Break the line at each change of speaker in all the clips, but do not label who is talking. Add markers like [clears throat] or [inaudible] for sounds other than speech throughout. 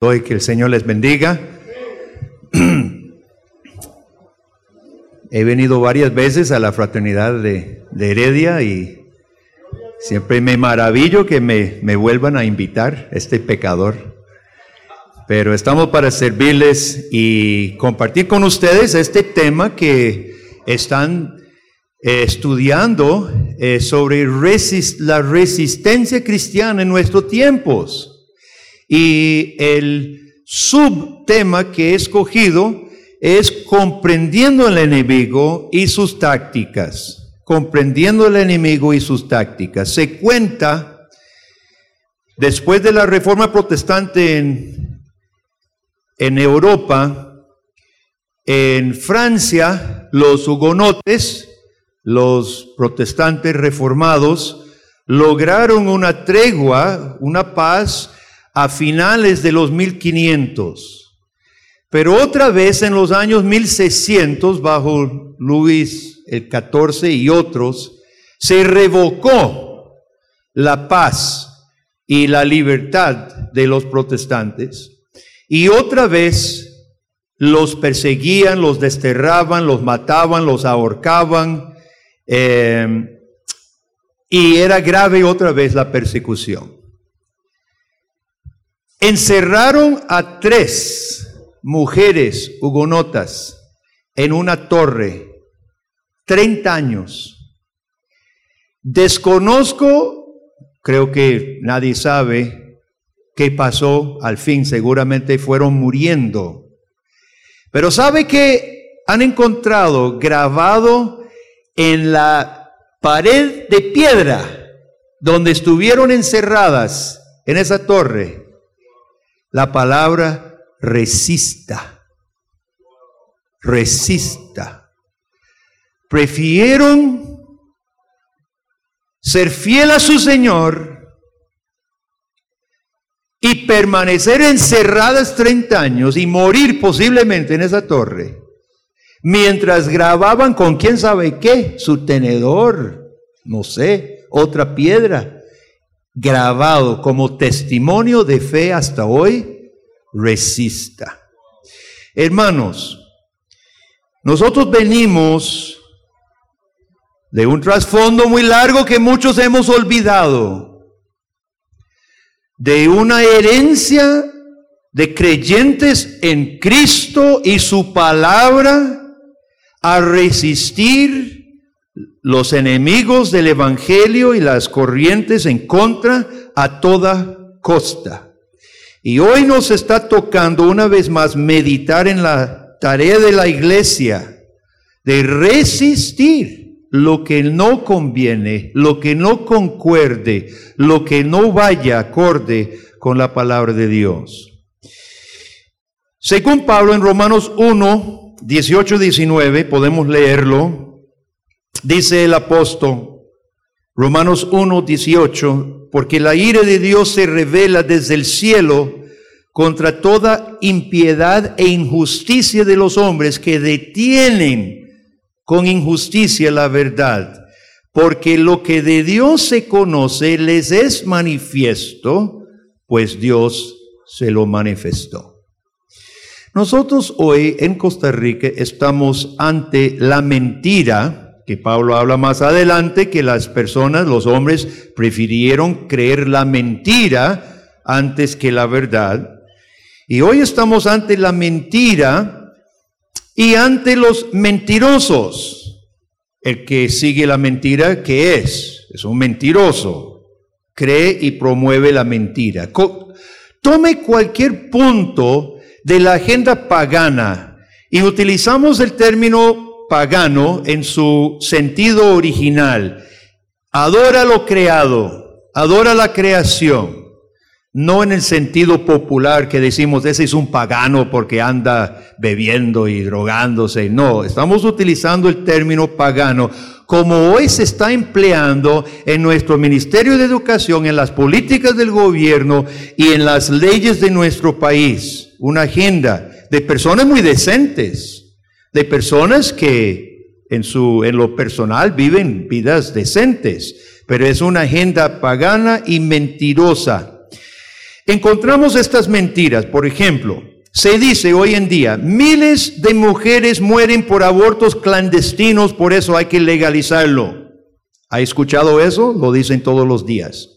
Doy que el Señor les bendiga. He venido varias veces a la fraternidad de, Heredia y siempre me maravillo que me, vuelvan a invitar, este pecador. Pero estamos para servirles y compartir con ustedes este tema que están eh, estudiando eh, sobre la resistencia cristiana en nuestros tiempos. Y el subtema que he escogido es comprendiendo al enemigo y sus tácticas. Comprendiendo al enemigo y sus tácticas. Se cuenta, después de la reforma protestante en, en Europa, en Francia, los hugonotes, los protestantes reformados, lograron una tregua, una paz a finales de los 1500. Pero otra vez en los años 1600, bajo Luis el XIV y otros, se revocó la paz y la libertad de los protestantes. Y otra vez los perseguían, los desterraban, los mataban, los ahorcaban. Eh, y era grave otra vez la persecución. Encerraron a tres mujeres hugonotas en una torre, 30 años. Desconozco, creo que nadie sabe qué pasó al fin, seguramente fueron muriendo. Pero sabe que han encontrado grabado en la pared de piedra donde estuvieron encerradas en esa torre la palabra resista. Resista. Prefirieron ser fiel a su Señor y permanecer encerradas 30 años y morir posiblemente en esa torre, mientras grababan con quién sabe qué, su tenedor, no sé, otra piedra, grabado como testimonio de fe hasta hoy, resista. Hermanos, nosotros venimos de un trasfondo muy largo que muchos hemos olvidado, de una herencia de creyentes en Cristo y su palabra a resistir los enemigos del Evangelio y las corrientes en contra a toda costa. Y hoy nos está tocando una vez más meditar en la tarea de la iglesia, de resistir lo que no conviene, lo que no concuerde, lo que no vaya acorde con la palabra de Dios. Según Pablo en Romanos 1, 18, 19, podemos leerlo, Dice el apóstol, Romanos 1, 18, porque la ira de Dios se revela desde el cielo contra toda impiedad e injusticia de los hombres que detienen con injusticia la verdad. Porque lo que de Dios se conoce les es manifiesto, pues Dios se lo manifestó. Nosotros hoy en Costa Rica estamos ante la mentira, que Pablo habla más adelante, que las personas, los hombres, prefirieron creer la mentira antes que la verdad. Y hoy estamos ante la mentira y ante los mentirosos. El que sigue la mentira, ¿qué es? Es un mentiroso. Cree y promueve la mentira. Tome cualquier punto de la agenda pagana y utilizamos el término pagano en su sentido original. Adora lo creado, adora la creación, no en el sentido popular que decimos, ese es un pagano porque anda bebiendo y drogándose. No, estamos utilizando el término pagano como hoy se está empleando en nuestro Ministerio de Educación, en las políticas del gobierno y en las leyes de nuestro país. Una agenda de personas muy decentes de personas que en, su, en lo personal viven vidas decentes, pero es una agenda pagana y mentirosa. encontramos estas mentiras. Por ejemplo, se dice hoy en día, miles de mujeres mueren por abortos clandestinos, por eso hay que legalizarlo. ¿Ha escuchado eso? Lo dicen todos los días.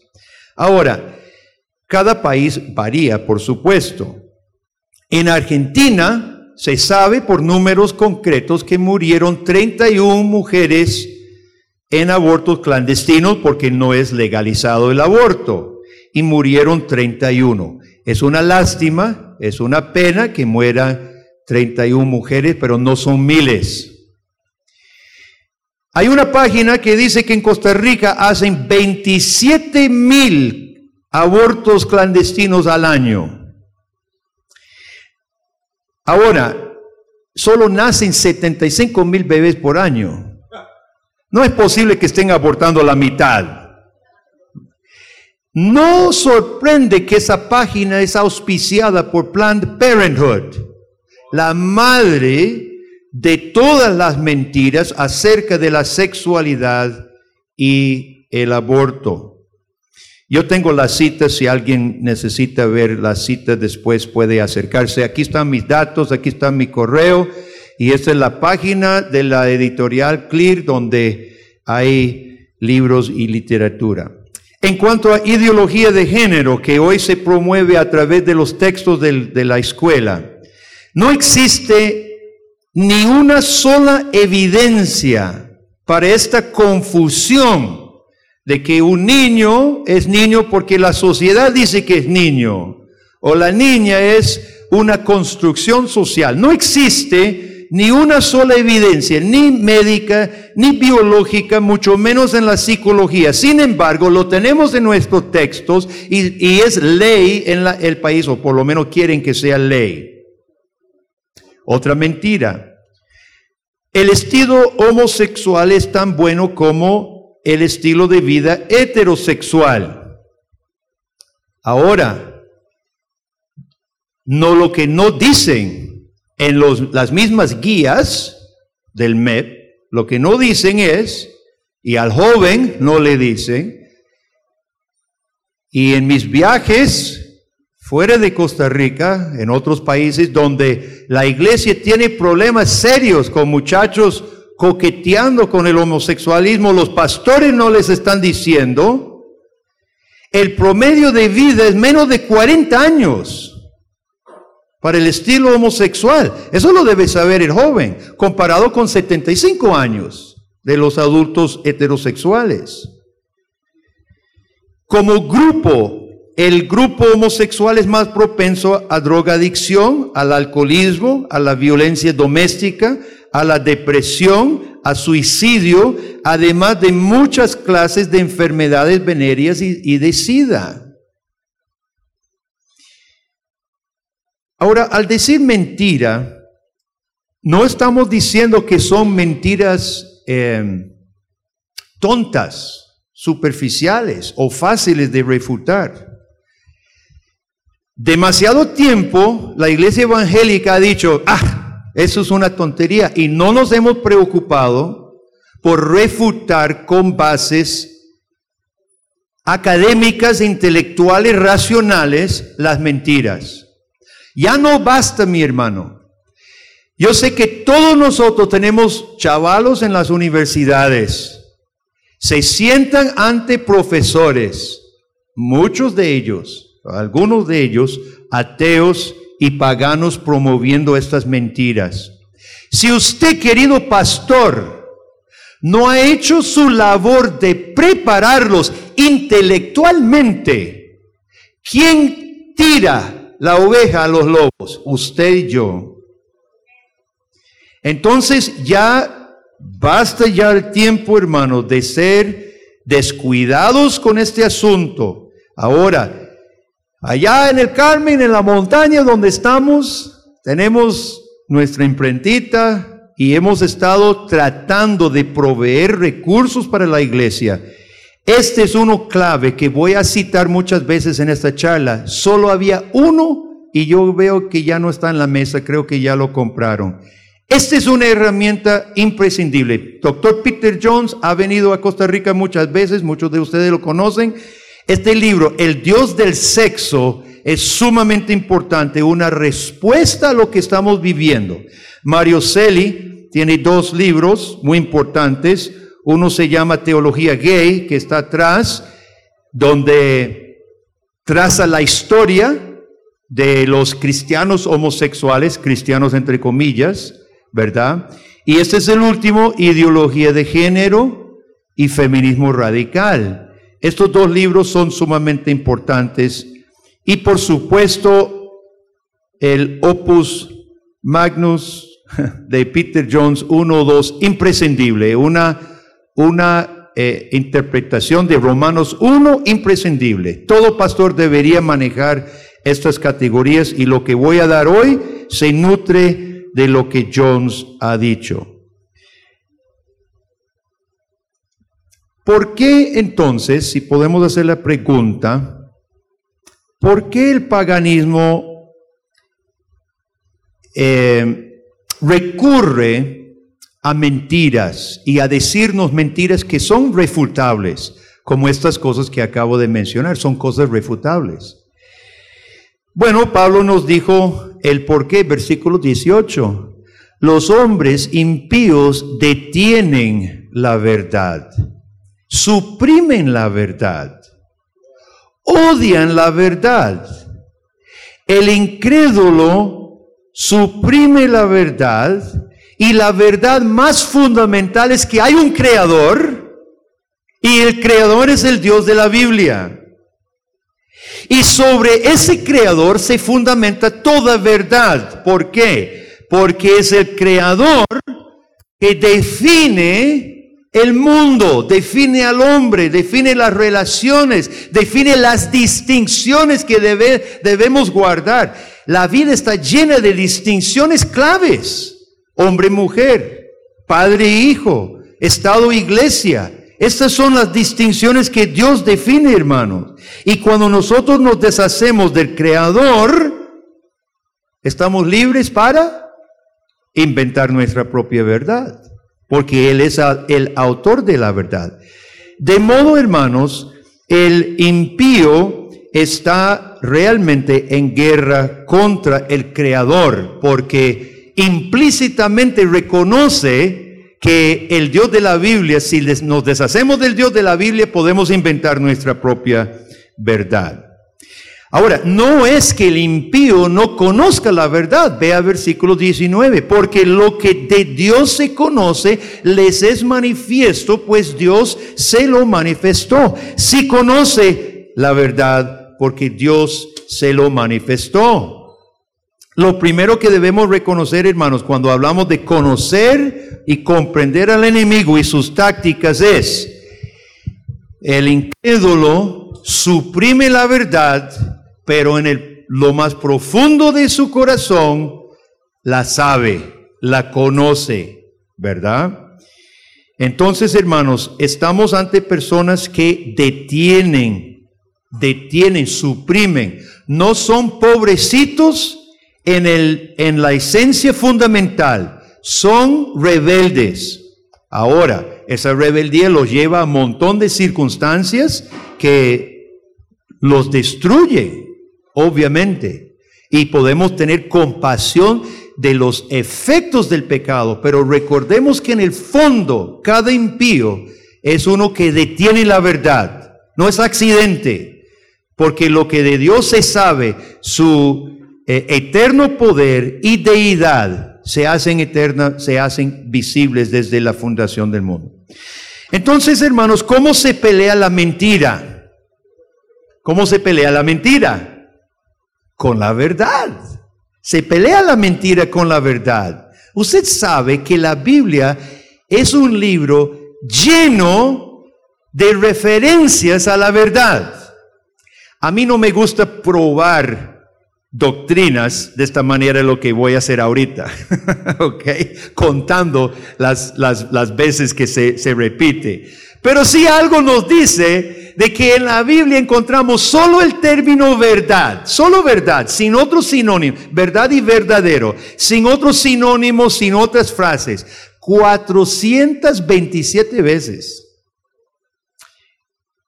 Ahora, cada país varía, por supuesto. En Argentina se sabe por números concretos que murieron 31 mujeres en abortos clandestinos porque no es legalizado el aborto y murieron 31. Es una lástima, es una pena que mueran 31 mujeres, pero no son miles. Hay una página que dice que en Costa Rica hacen 27 mil abortos clandestinos al año. Ahora, solo nacen 75 mil bebés por año. No es posible que estén abortando la mitad. No sorprende que esa página es auspiciada por Planned Parenthood, la madre de todas las mentiras acerca de la sexualidad y el aborto. Yo tengo la cita, si alguien necesita ver la cita después puede acercarse. Aquí están mis datos, aquí está mi correo y esta es la página de la editorial Clear donde hay libros y literatura. En cuanto a ideología de género que hoy se promueve a través de los textos de la escuela, no existe ni una sola evidencia para esta confusión de que un niño es niño porque la sociedad dice que es niño o la niña es una construcción social. No existe ni una sola evidencia, ni médica, ni biológica, mucho menos en la psicología. Sin embargo, lo tenemos en nuestros textos y, es ley en el país, o por lo menos quieren que sea ley. Otra mentira. El estilo homosexual es tan bueno como el estilo de vida heterosexual. Ahora, no lo que no dicen en las mismas guías del MEP, lo que no dicen es, y al joven no le dicen, y en mis viajes fuera de Costa Rica, en otros países donde la iglesia tiene problemas serios con muchachos coqueteando con el homosexualismo, los pastores no les están diciendo, el promedio de vida es menos de 40 años para el estilo homosexual. Eso lo debe saber el joven, comparado con 75 años de los adultos heterosexuales. Como grupo, el grupo homosexual es más propenso a drogadicción, al alcoholismo, a la violencia doméstica, a la depresión, a suicidio, además de muchas clases de enfermedades venéreas y, de sida. Ahora, al decir mentira, no estamos diciendo que son mentiras eh, tontas, superficiales o fáciles de refutar. Demasiado tiempo la iglesia evangélica ha dicho, ah, eso es una tontería y no nos hemos preocupado por refutar con bases académicas, intelectuales, racionales las mentiras. Ya no basta, mi hermano. Yo sé que todos nosotros tenemos chavalos en las universidades. Se sientan ante profesores, muchos de ellos algunos de ellos ateos y paganos promoviendo estas mentiras. Si usted, querido pastor, no ha hecho su labor de prepararlos intelectualmente, ¿quién tira la oveja a los lobos? Usted y yo. Entonces ya basta ya el tiempo, hermano, de ser descuidados con este asunto. Ahora, Allá en el Carmen, en la montaña donde estamos, tenemos nuestra imprentita y hemos estado tratando de proveer recursos para la iglesia. Este es uno clave que voy a citar muchas veces en esta charla. Solo había uno y yo veo que ya no está en la mesa, creo que ya lo compraron. Esta es una herramienta imprescindible. Doctor Peter Jones ha venido a Costa Rica muchas veces, muchos de ustedes lo conocen. Este libro, El Dios del Sexo, es sumamente importante, una respuesta a lo que estamos viviendo. Mario Celi tiene dos libros muy importantes. Uno se llama Teología Gay, que está atrás, donde traza la historia de los cristianos homosexuales, cristianos entre comillas, ¿verdad? Y este es el último, Ideología de Género y Feminismo Radical. Estos dos libros son sumamente importantes y por supuesto el Opus Magnus [laughs] de Peter Jones 1 2, imprescindible, una, una eh, interpretación de Romanos 1 imprescindible. Todo pastor debería manejar estas categorías y lo que voy a dar hoy se nutre de lo que Jones ha dicho. ¿Por qué entonces, si podemos hacer la pregunta, por qué el paganismo eh, recurre a mentiras y a decirnos mentiras que son refutables, como estas cosas que acabo de mencionar, son cosas refutables? Bueno, Pablo nos dijo el por qué, versículo 18. Los hombres impíos detienen la verdad, suprimen la verdad, odian la verdad. El incrédulo suprime la verdad y la verdad más fundamental es que hay un creador y el creador es el Dios de la Biblia. Y sobre ese creador se fundamenta toda verdad. ¿Por qué? Porque es el creador que define el mundo, define al hombre, define las relaciones, define las distinciones que debemos guardar. La vida está llena de distinciones claves. Hombre-mujer, padre-hijo, Estado-iglesia, estas son las distinciones que Dios define, hermanos. Y cuando nosotros nos deshacemos del Creador, estamos libres para inventar nuestra propia verdad, porque Él es el autor de la verdad. De modo, hermanos, el impío está realmente en guerra contra el Creador, porque implícitamente reconoce que el Dios de la Biblia, si nos deshacemos del Dios de la Biblia, podemos inventar nuestra propia verdad. Ahora, no es que el impío no conozca la verdad, vea versículo 19, porque lo que de Dios se conoce les es manifiesto, pues Dios se lo manifestó. Si conoce la verdad, porque Dios se lo manifestó. Lo primero que debemos reconocer, hermanos, cuando hablamos de conocer y comprender al enemigo y sus tácticas es, el incrédulo suprime la verdad, pero en el, lo más profundo de su corazón la sabe, la conoce, ¿verdad? Entonces, hermanos, estamos ante personas que detienen, detienen, suprimen. No son pobrecitos en, el, en la esencia fundamental, son rebeldes. Ahora, esa rebeldía los lleva a un montón de circunstancias que los destruye, obviamente. Y podemos tener compasión de los efectos del pecado, pero recordemos que en el fondo cada impío es uno que detiene la verdad, no es accidente, porque lo que de Dios se sabe, su eh, eterno poder y deidad se hacen eternas, se hacen visibles desde la fundación del mundo. Entonces, hermanos, ¿cómo se pelea la mentira? ¿Cómo se pelea la mentira? Con la verdad. Se pelea la mentira con la verdad. Usted sabe que la Biblia es un libro lleno de referencias a la verdad. A mí no me gusta probar doctrinas de esta manera lo que voy a hacer ahorita, [laughs] ¿ok? Contando las, las, las veces que se, se, repite. Pero si algo nos dice de que en la Biblia encontramos solo el término verdad, solo verdad, sin otros sinónimos, verdad y verdadero, sin otros sinónimos, sin otras frases, 427 veces.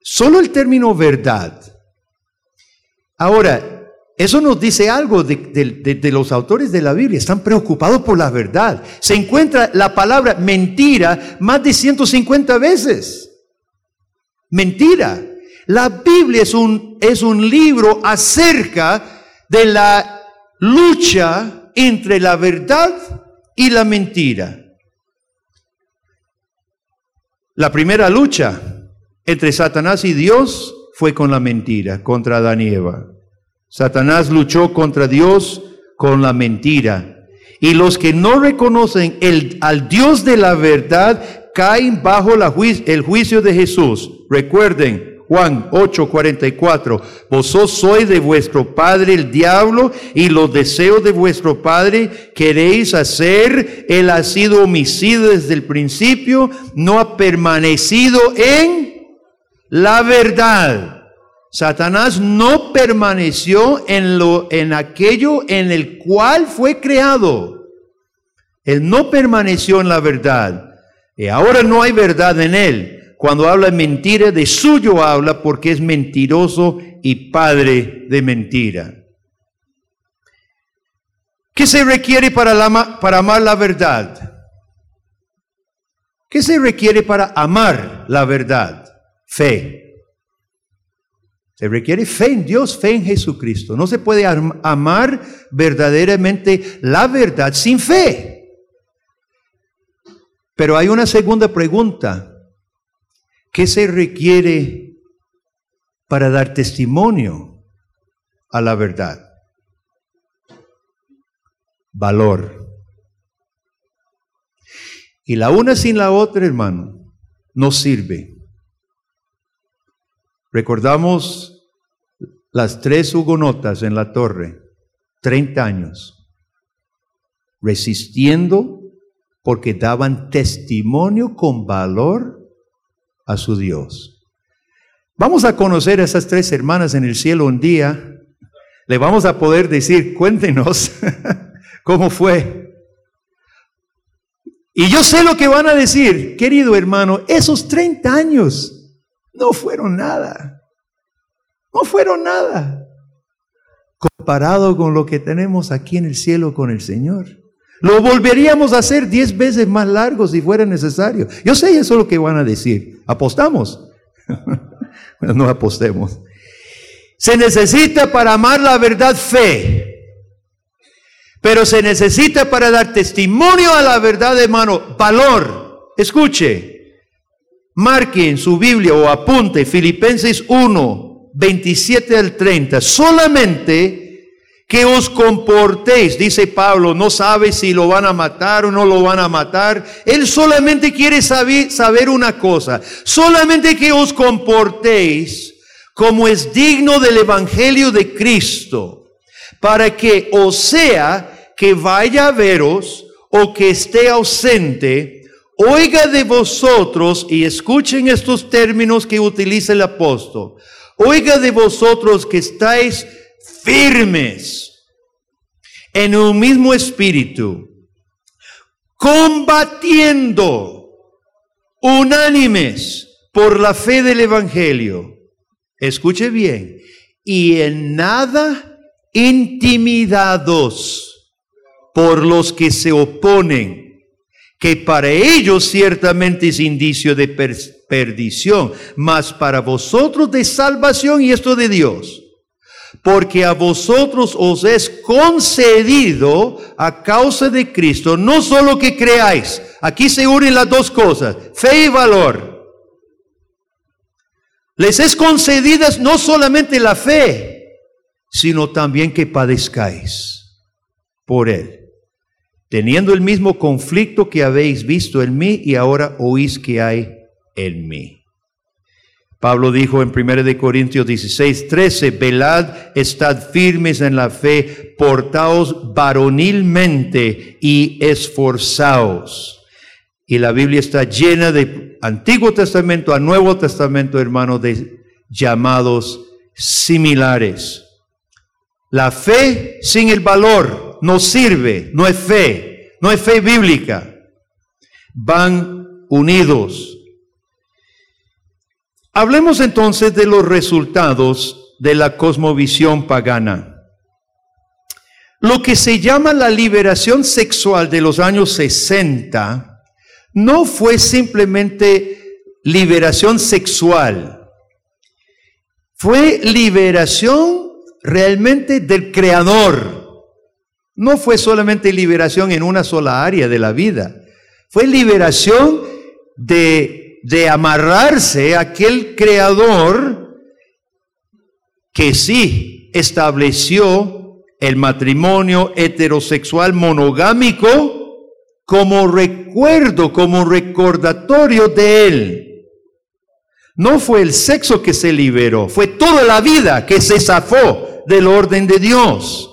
Solo el término verdad. Ahora, eso nos dice algo de, de, los autores de la Biblia. Están preocupados por la verdad. Se encuentra la palabra mentira más de 150 veces. Mentira. La Biblia es un, es un libro acerca de la lucha entre la verdad y la mentira. La primera lucha entre Satanás y Dios fue con la mentira, contra Adán Eva. Satanás luchó contra Dios con la mentira. Y los que no reconocen el, al Dios de la verdad caen bajo el juicio de Jesús. Recuerden, Juan 8:44, vosotros sois de vuestro padre el diablo y los deseos de vuestro padre queréis hacer. Él ha sido homicidio desde el principio, no ha permanecido en la verdad. Satanás no permaneció en, lo, en aquello en el cual fue creado. Él no permaneció en la verdad. Y ahora no hay verdad en él. Cuando habla mentira, de suyo habla porque es mentiroso y padre de mentira. ¿Qué se requiere para, para amar la verdad? ¿Qué se requiere para amar la verdad? Fe. Se requiere fe en Dios, fe en Jesucristo. No se puede amar verdaderamente la verdad sin fe. Pero hay una segunda pregunta. ¿Qué se requiere para dar testimonio a la verdad? Valor. Y la una sin la otra, hermano, no sirve. Recordamos las tres hugonotas en la torre, 30 años, resistiendo porque daban testimonio con valor a su Dios. Vamos a conocer a esas tres hermanas en el cielo un día. Le vamos a poder decir, cuéntenos [laughs] cómo fue. Y yo sé lo que van a decir, querido hermano, esos 30 años no fueron nada. No fueron nada. Comparado con lo que tenemos aquí en el cielo con el Señor. Lo volveríamos a hacer diez veces más largo si fuera necesario. Yo sé eso es lo que van a decir. ¿Apostamos? [laughs] no apostemos. Se necesita para amar la verdad fe. Pero se necesita para dar testimonio a la verdad, hermano, valor. Escuche, Marque en su Biblia o apunte Filipenses 1, 27 al 30. Solamente que os comportéis, dice Pablo, no sabe si lo van a matar o no lo van a matar. Él solamente quiere saber, saber una cosa, solamente que os comportéis como es digno del Evangelio de Cristo, para que o sea que vaya a veros o que esté ausente, oiga de vosotros, y escuchen estos términos que utiliza el apóstol, oiga de vosotros que estáis firmes en un mismo espíritu, combatiendo unánimes por la fe del Evangelio. Escuche bien, y en nada intimidados por los que se oponen que para ellos ciertamente es indicio de perdición, mas para vosotros de salvación y esto de Dios. Porque a vosotros os es concedido a causa de Cristo, no solo que creáis, aquí se unen las dos cosas, fe y valor. Les es concedida no solamente la fe, sino también que padezcáis por Él teniendo el mismo conflicto que habéis visto en mí y ahora oís que hay en mí. Pablo dijo en 1 Corintios 16, 13, velad, estad firmes en la fe, portaos varonilmente y esforzaos. Y la Biblia está llena de Antiguo Testamento a Nuevo Testamento, hermano, de llamados similares. La fe sin el valor no sirve, no es fe, no es fe bíblica. Van unidos. Hablemos entonces de los resultados de la cosmovisión pagana. Lo que se llama la liberación sexual de los años 60 no fue simplemente liberación sexual, fue liberación realmente del creador. No fue solamente liberación en una sola área de la vida, fue liberación de, de amarrarse a aquel creador que sí estableció el matrimonio heterosexual monogámico como recuerdo, como recordatorio de él. No fue el sexo que se liberó, fue toda la vida que se zafó del orden de Dios.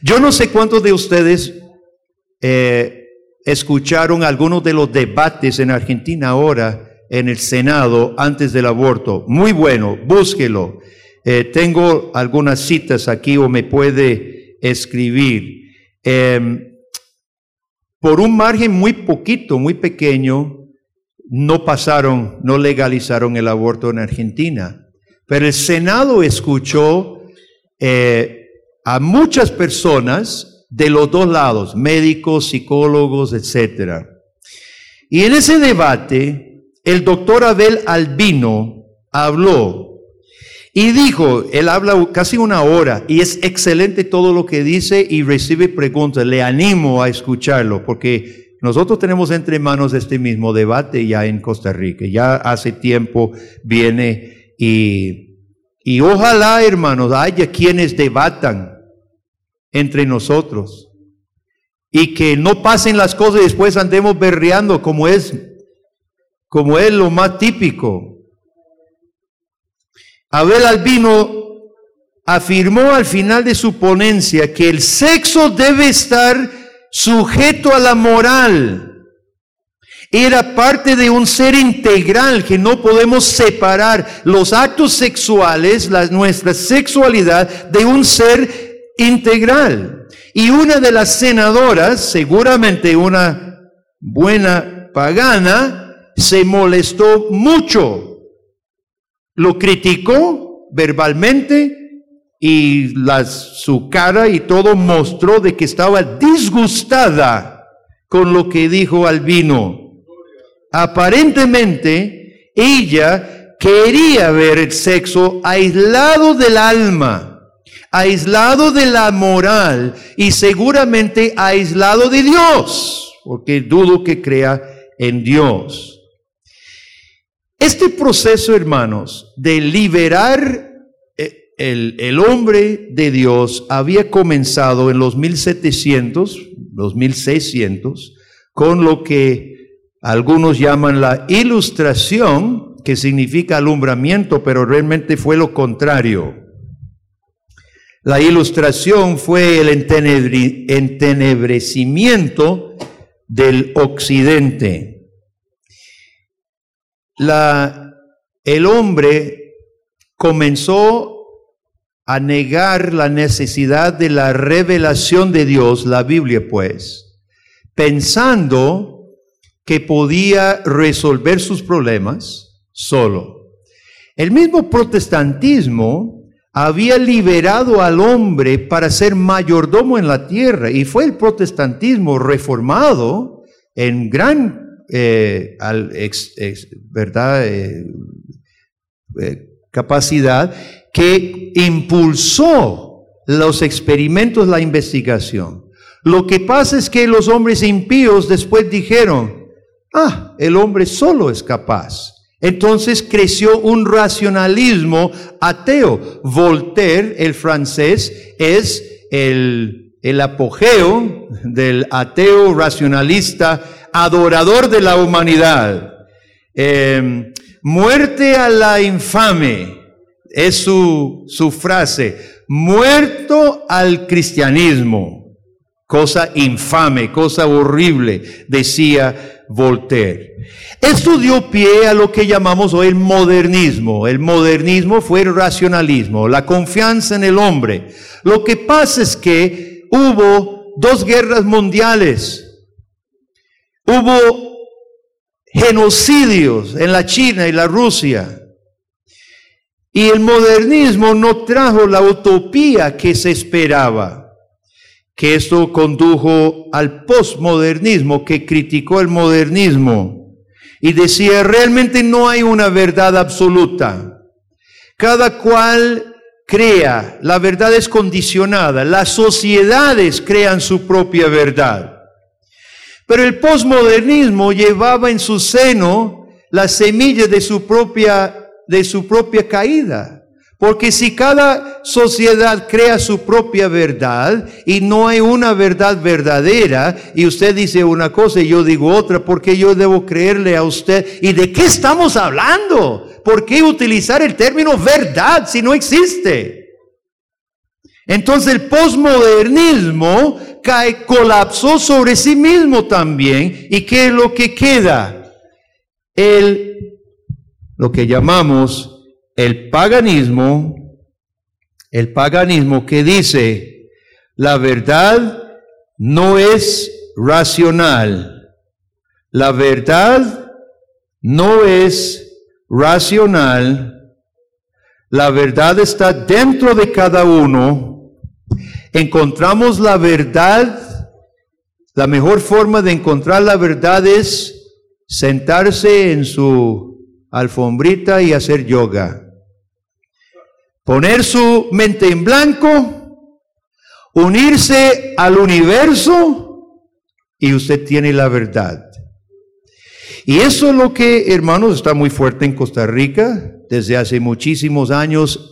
Yo no sé cuántos de ustedes eh, escucharon algunos de los debates en Argentina ahora en el Senado antes del aborto. Muy bueno, búsquelo. Eh, tengo algunas citas aquí o me puede escribir. Em, por un margen muy poquito, muy pequeño, no pasaron, no legalizaron el aborto en Argentina. Pero el Senado escuchó eh, a muchas personas de los dos lados, médicos, psicólogos, etc. Y en ese debate, el doctor Abel Albino habló y dijo, él habla casi una hora y es excelente todo lo que dice y recibe preguntas. Le animo a escucharlo porque nosotros tenemos entre manos este mismo debate ya en Costa Rica. Ya hace tiempo viene y, y ojalá, hermanos, haya quienes debatan entre nosotros. Y que no pasen las cosas y después andemos berreando como es, como es lo más típico. Abel Albino afirmó al final de su ponencia que el sexo debe estar sujeto a la moral. Era parte de un ser integral que no podemos separar los actos sexuales, la, nuestra sexualidad, de un ser integral. Y una de las senadoras, seguramente una buena pagana, se molestó mucho. Lo criticó verbalmente y su cara y todo mostró de que estaba disgustada con lo que dijo Albino. Aparentemente, ella quería ver el sexo aislado del alma aislado de la moral y seguramente aislado de Dios, porque dudo que crea en Dios. Este proceso, hermanos, de liberar eh, el, el, hombre de Dios había comenzado en los 1700, los 1600, con lo que algunos llaman la ilustración, que significa alumbramiento, pero realmente fue lo contrario. La ilustración fue el entenebrecimiento del occidente. El hombre comenzó a negar la necesidad de la revelación de Dios, la Biblia pues, pensando que podía resolver sus problemas solo. El mismo protestantismo había liberado al hombre para ser mayordomo en la tierra y fue el protestantismo reformado en gran eh, verdad eh, eh, capacidad que impulsó los experimentos, la investigación. Lo que pasa es que los hombres impíos después dijeron, ah, el hombre solo es capaz. Entonces creció un racionalismo ateo. Voltaire, el francés, es el, apogeo del ateo racionalista, adorador de la humanidad. Em, muerte a la infame es su, su frase. Muerto al cristianismo. Cosa infame, cosa horrible, decía Voltaire. Esto dio pie a lo que llamamos hoy el modernismo. El modernismo fue el racionalismo, la confianza en el hombre. Lo que pasa es que hubo dos guerras mundiales, hubo genocidios en la China y la Rusia. Y el modernismo no trajo la utopía que se esperaba. Que esto condujo al postmodernismo que criticó el modernismo y decía, realmente no hay una verdad absoluta. Cada cual crea, la verdad es condicionada, las sociedades crean su propia verdad. Pero el posmodernismo llevaba en su seno la semilla de su propia, de su propia caída. Porque si cada sociedad crea su propia verdad y no hay una verdad verdadera y usted dice una cosa y yo digo otra, ¿por qué yo debo creerle a usted? ¿Y de qué estamos hablando? ¿Por qué utilizar el término verdad si no existe? Entonces el posmodernismo cae, colapsó sobre sí mismo también. ¿Y qué es lo que queda? El, lo que llamamos el paganismo, el paganismo que dice, la verdad no es racional. La verdad no es racional. La verdad está dentro de cada uno encontramos la verdad, la mejor forma de encontrar la verdad es sentarse en su alfombrita y hacer yoga. Poner su mente en blanco, unirse al universo y usted tiene la verdad. Y eso es lo que, hermanos, está muy fuerte en Costa Rica desde hace muchísimos años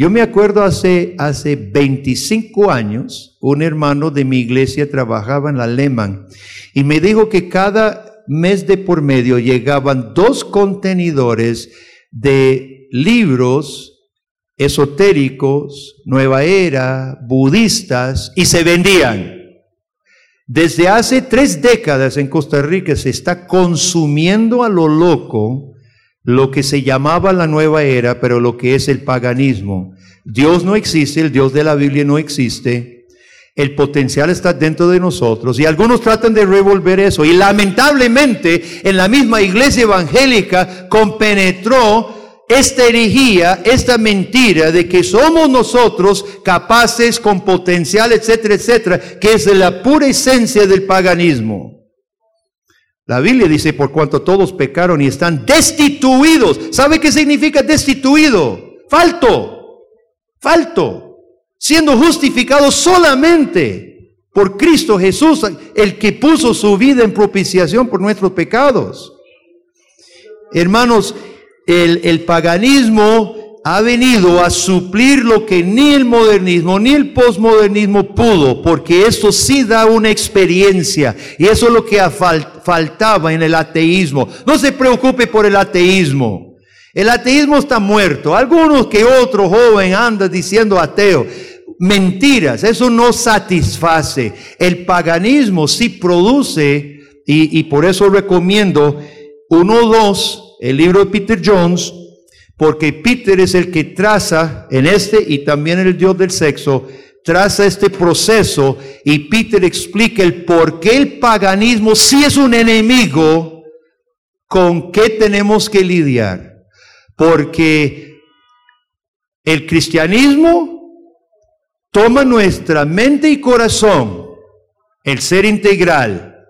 yo me acuerdo hace, hace 25 años, un hermano de mi iglesia trabajaba en la Lehman y me dijo que cada mes de por medio llegaban dos contenedores de libros esotéricos, nueva era, budistas, y se vendían. Desde hace tres décadas en Costa Rica se está consumiendo a lo loco lo que se llamaba la nueva era, pero lo que es el paganismo. Dios no existe, el Dios de la Biblia no existe. El potencial está dentro de nosotros y algunos tratan de revolver eso. Y lamentablemente en la misma iglesia evangélica compenetró esta herejía, esta mentira de que somos nosotros capaces con potencial, etcétera, etcétera, que es la pura esencia del paganismo. La Biblia dice, por cuanto todos pecaron y están destituidos. ¿Sabe qué significa destituido? Falto, falto, siendo justificado solamente por Cristo Jesús, el que puso su vida en propiciación por nuestros pecados. Hermanos, el, paganismo ha venido a suplir lo que ni el modernismo ni el posmodernismo pudo, porque esto sí da una experiencia y eso es lo que faltaba en el ateísmo. No se preocupe por el ateísmo. El ateísmo está muerto. Algunos que otro joven anda diciendo ateo. Mentiras, eso no satisface. El paganismo sí produce, y, por eso recomiendo uno o dos, el libro de Peter Jones, porque Peter es el que traza en este y también el Dios del sexo, traza este proceso y Peter explica el por qué el paganismo si es un enemigo, con qué tenemos que lidiar. Porque el cristianismo toma nuestra mente y corazón, el ser integral,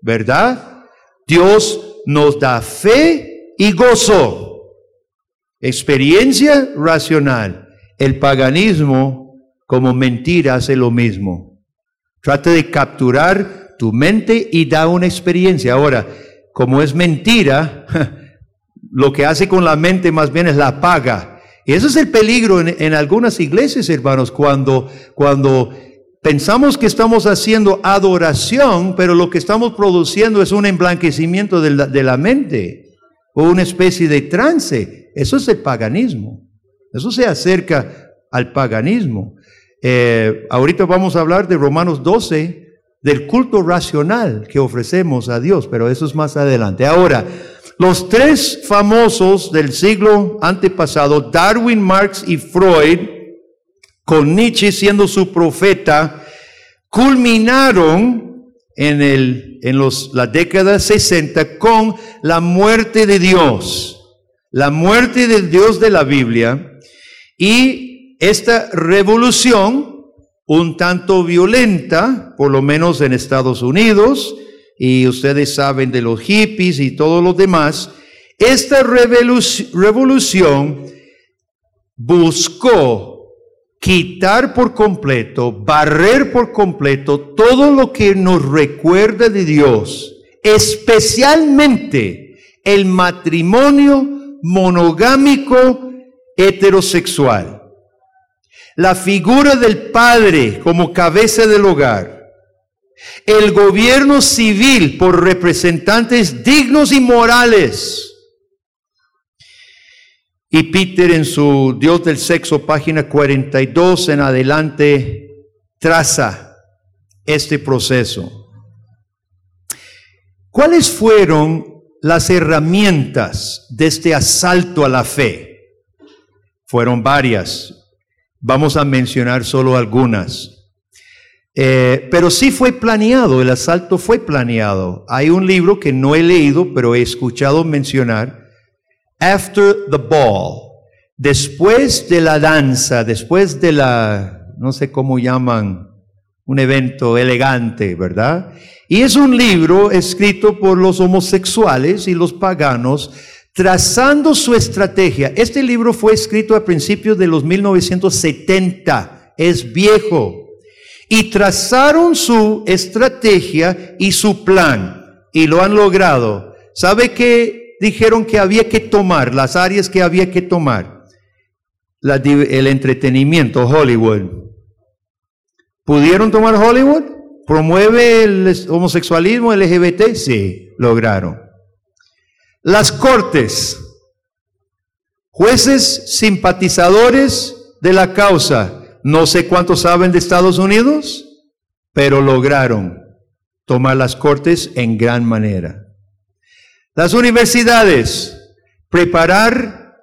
¿verdad? Dios nos da fe y gozo Experiencia racional. El paganismo como mentira hace lo mismo. Trata de capturar tu mente y da una experiencia. Ahora, como es mentira, [laughs] lo que hace con la mente más bien es la paga. Y ese es el peligro en, algunas iglesias, hermanos, cuando, cuando pensamos que estamos haciendo adoración, pero lo que estamos produciendo es un emblanquecimiento de la, de la mente o una especie de trance. Eso es el paganismo. Eso se acerca al paganismo. Eh, ahorita vamos a hablar de Romanos 12, del culto racional que ofrecemos a Dios, pero eso es más adelante. Ahora, los tres famosos del siglo antepasado, Darwin, Marx y Freud, con Nietzsche siendo su profeta, culminaron en, el, en los, la década 60 con la muerte de Dios la muerte del Dios de la Biblia y esta revolución un tanto violenta, por lo menos en Estados Unidos, y ustedes saben de los hippies y todos los demás, esta revolución buscó quitar por completo, barrer por completo todo lo que nos recuerda de Dios, especialmente el matrimonio monogámico heterosexual. La figura del padre como cabeza del hogar, el gobierno civil por representantes dignos y morales. Y Peter en su Dios del Sexo, página 42 en adelante, traza este proceso. ¿Cuáles fueron las herramientas de este asalto a la fe? Fueron varias. Vamos a mencionar solo algunas. Eh, pero sí fue planeado, el asalto fue planeado. Hay un libro que no he leído, pero he escuchado mencionar, After the Ball, después de la danza, después de la, no sé cómo llaman, un evento elegante, ¿verdad? Y es un libro escrito por los homosexuales y los paganos trazando su estrategia. Este libro fue escrito a principios de los 1970, es viejo, y trazaron su estrategia y su plan, y lo han logrado. ¿Sabe qué dijeron que había que tomar, las áreas que había que tomar? el entretenimiento, Hollywood. ¿Pudieron tomar Hollywood? ¿Promueve el homosexualismo LGBT? Sí, lograron. Las cortes, jueces simpatizadores de la causa, no sé cuántos saben de Estados Unidos, pero lograron tomar las cortes en gran manera. Las universidades, preparar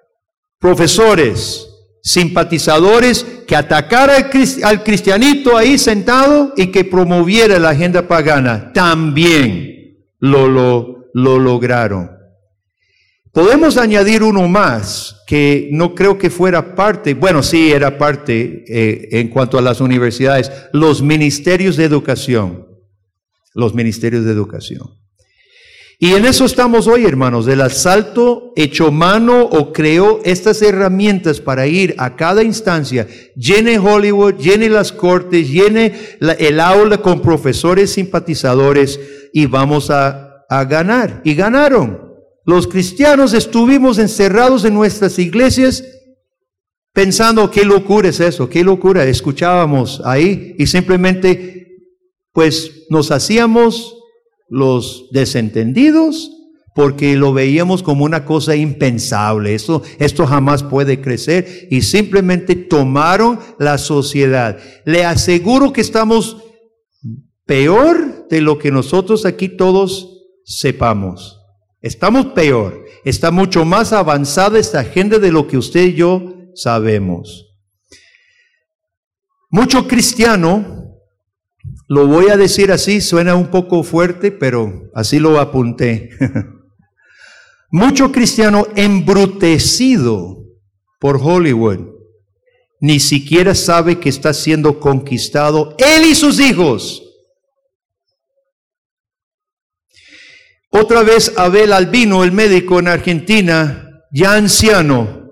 profesores, simpatizadores que atacara al cristianito ahí sentado y que promoviera la agenda pagana, también lo, lo, lo lograron. Podemos añadir uno más que no creo que fuera parte, bueno, sí era parte eh, en cuanto a las universidades, los ministerios de educación, los ministerios de educación. Y en eso estamos hoy, hermanos, del asalto hecho mano o creó estas herramientas para ir a cada instancia, llene Hollywood, llene las cortes, llene el aula con profesores simpatizadores y vamos a, a ganar. Y ganaron. Los cristianos estuvimos encerrados en nuestras iglesias pensando, qué locura es eso, qué locura. Escuchábamos ahí y simplemente pues nos hacíamos los desentendidos porque lo veíamos como una cosa impensable. Esto, esto jamás puede crecer y simplemente tomaron la sociedad. Le aseguro que estamos peor de lo que nosotros aquí todos sepamos. Estamos peor. Está mucho más avanzada esta agenda de lo que usted y yo sabemos. Mucho cristiano, lo voy a decir así, suena un poco fuerte, pero así lo apunté. [laughs] Mucho cristiano embrutecido por Hollywood, ni siquiera sabe que está siendo conquistado él y sus hijos Otra vez Abel Albino, el médico en Argentina, ya anciano,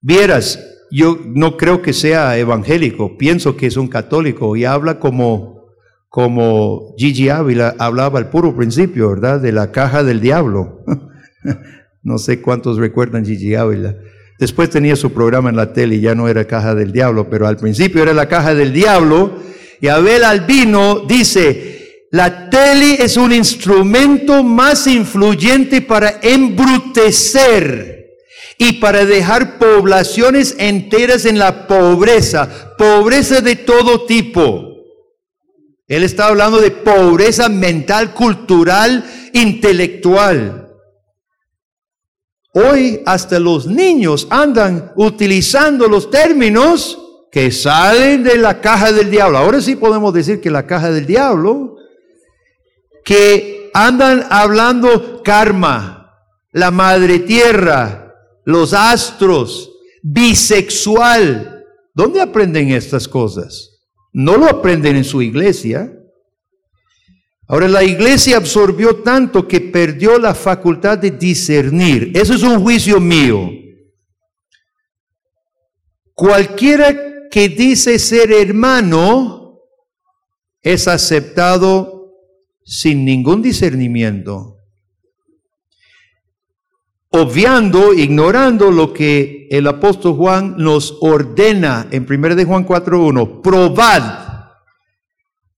vieras, yo no creo que sea evangélico, pienso que es un católico y habla como, como Gigi Ávila hablaba al puro principio, ¿verdad? De la caja del diablo. [laughs] no sé cuántos recuerdan Gigi Ávila. Después tenía su programa en la tele y ya no era caja del diablo, pero al principio era la caja del diablo. Y Abel Albino dice, la tele es un instrumento más influyente para embrutecer y para dejar poblaciones enteras en la pobreza, pobreza de todo tipo. Él está hablando de pobreza mental, cultural, intelectual. Hoy hasta los niños andan utilizando los términos que salen de la caja del diablo. Ahora sí podemos decir que la caja del diablo que andan hablando karma, la madre tierra, los astros, bisexual. ¿Dónde aprenden estas cosas? No lo aprenden en su iglesia. Ahora la iglesia absorbió tanto que perdió la facultad de discernir. Eso es un juicio mío. Cualquiera que dice ser hermano es aceptado sin ningún discernimiento, obviando, ignorando lo que el apóstol Juan nos ordena en 1 de Juan 4.1, probad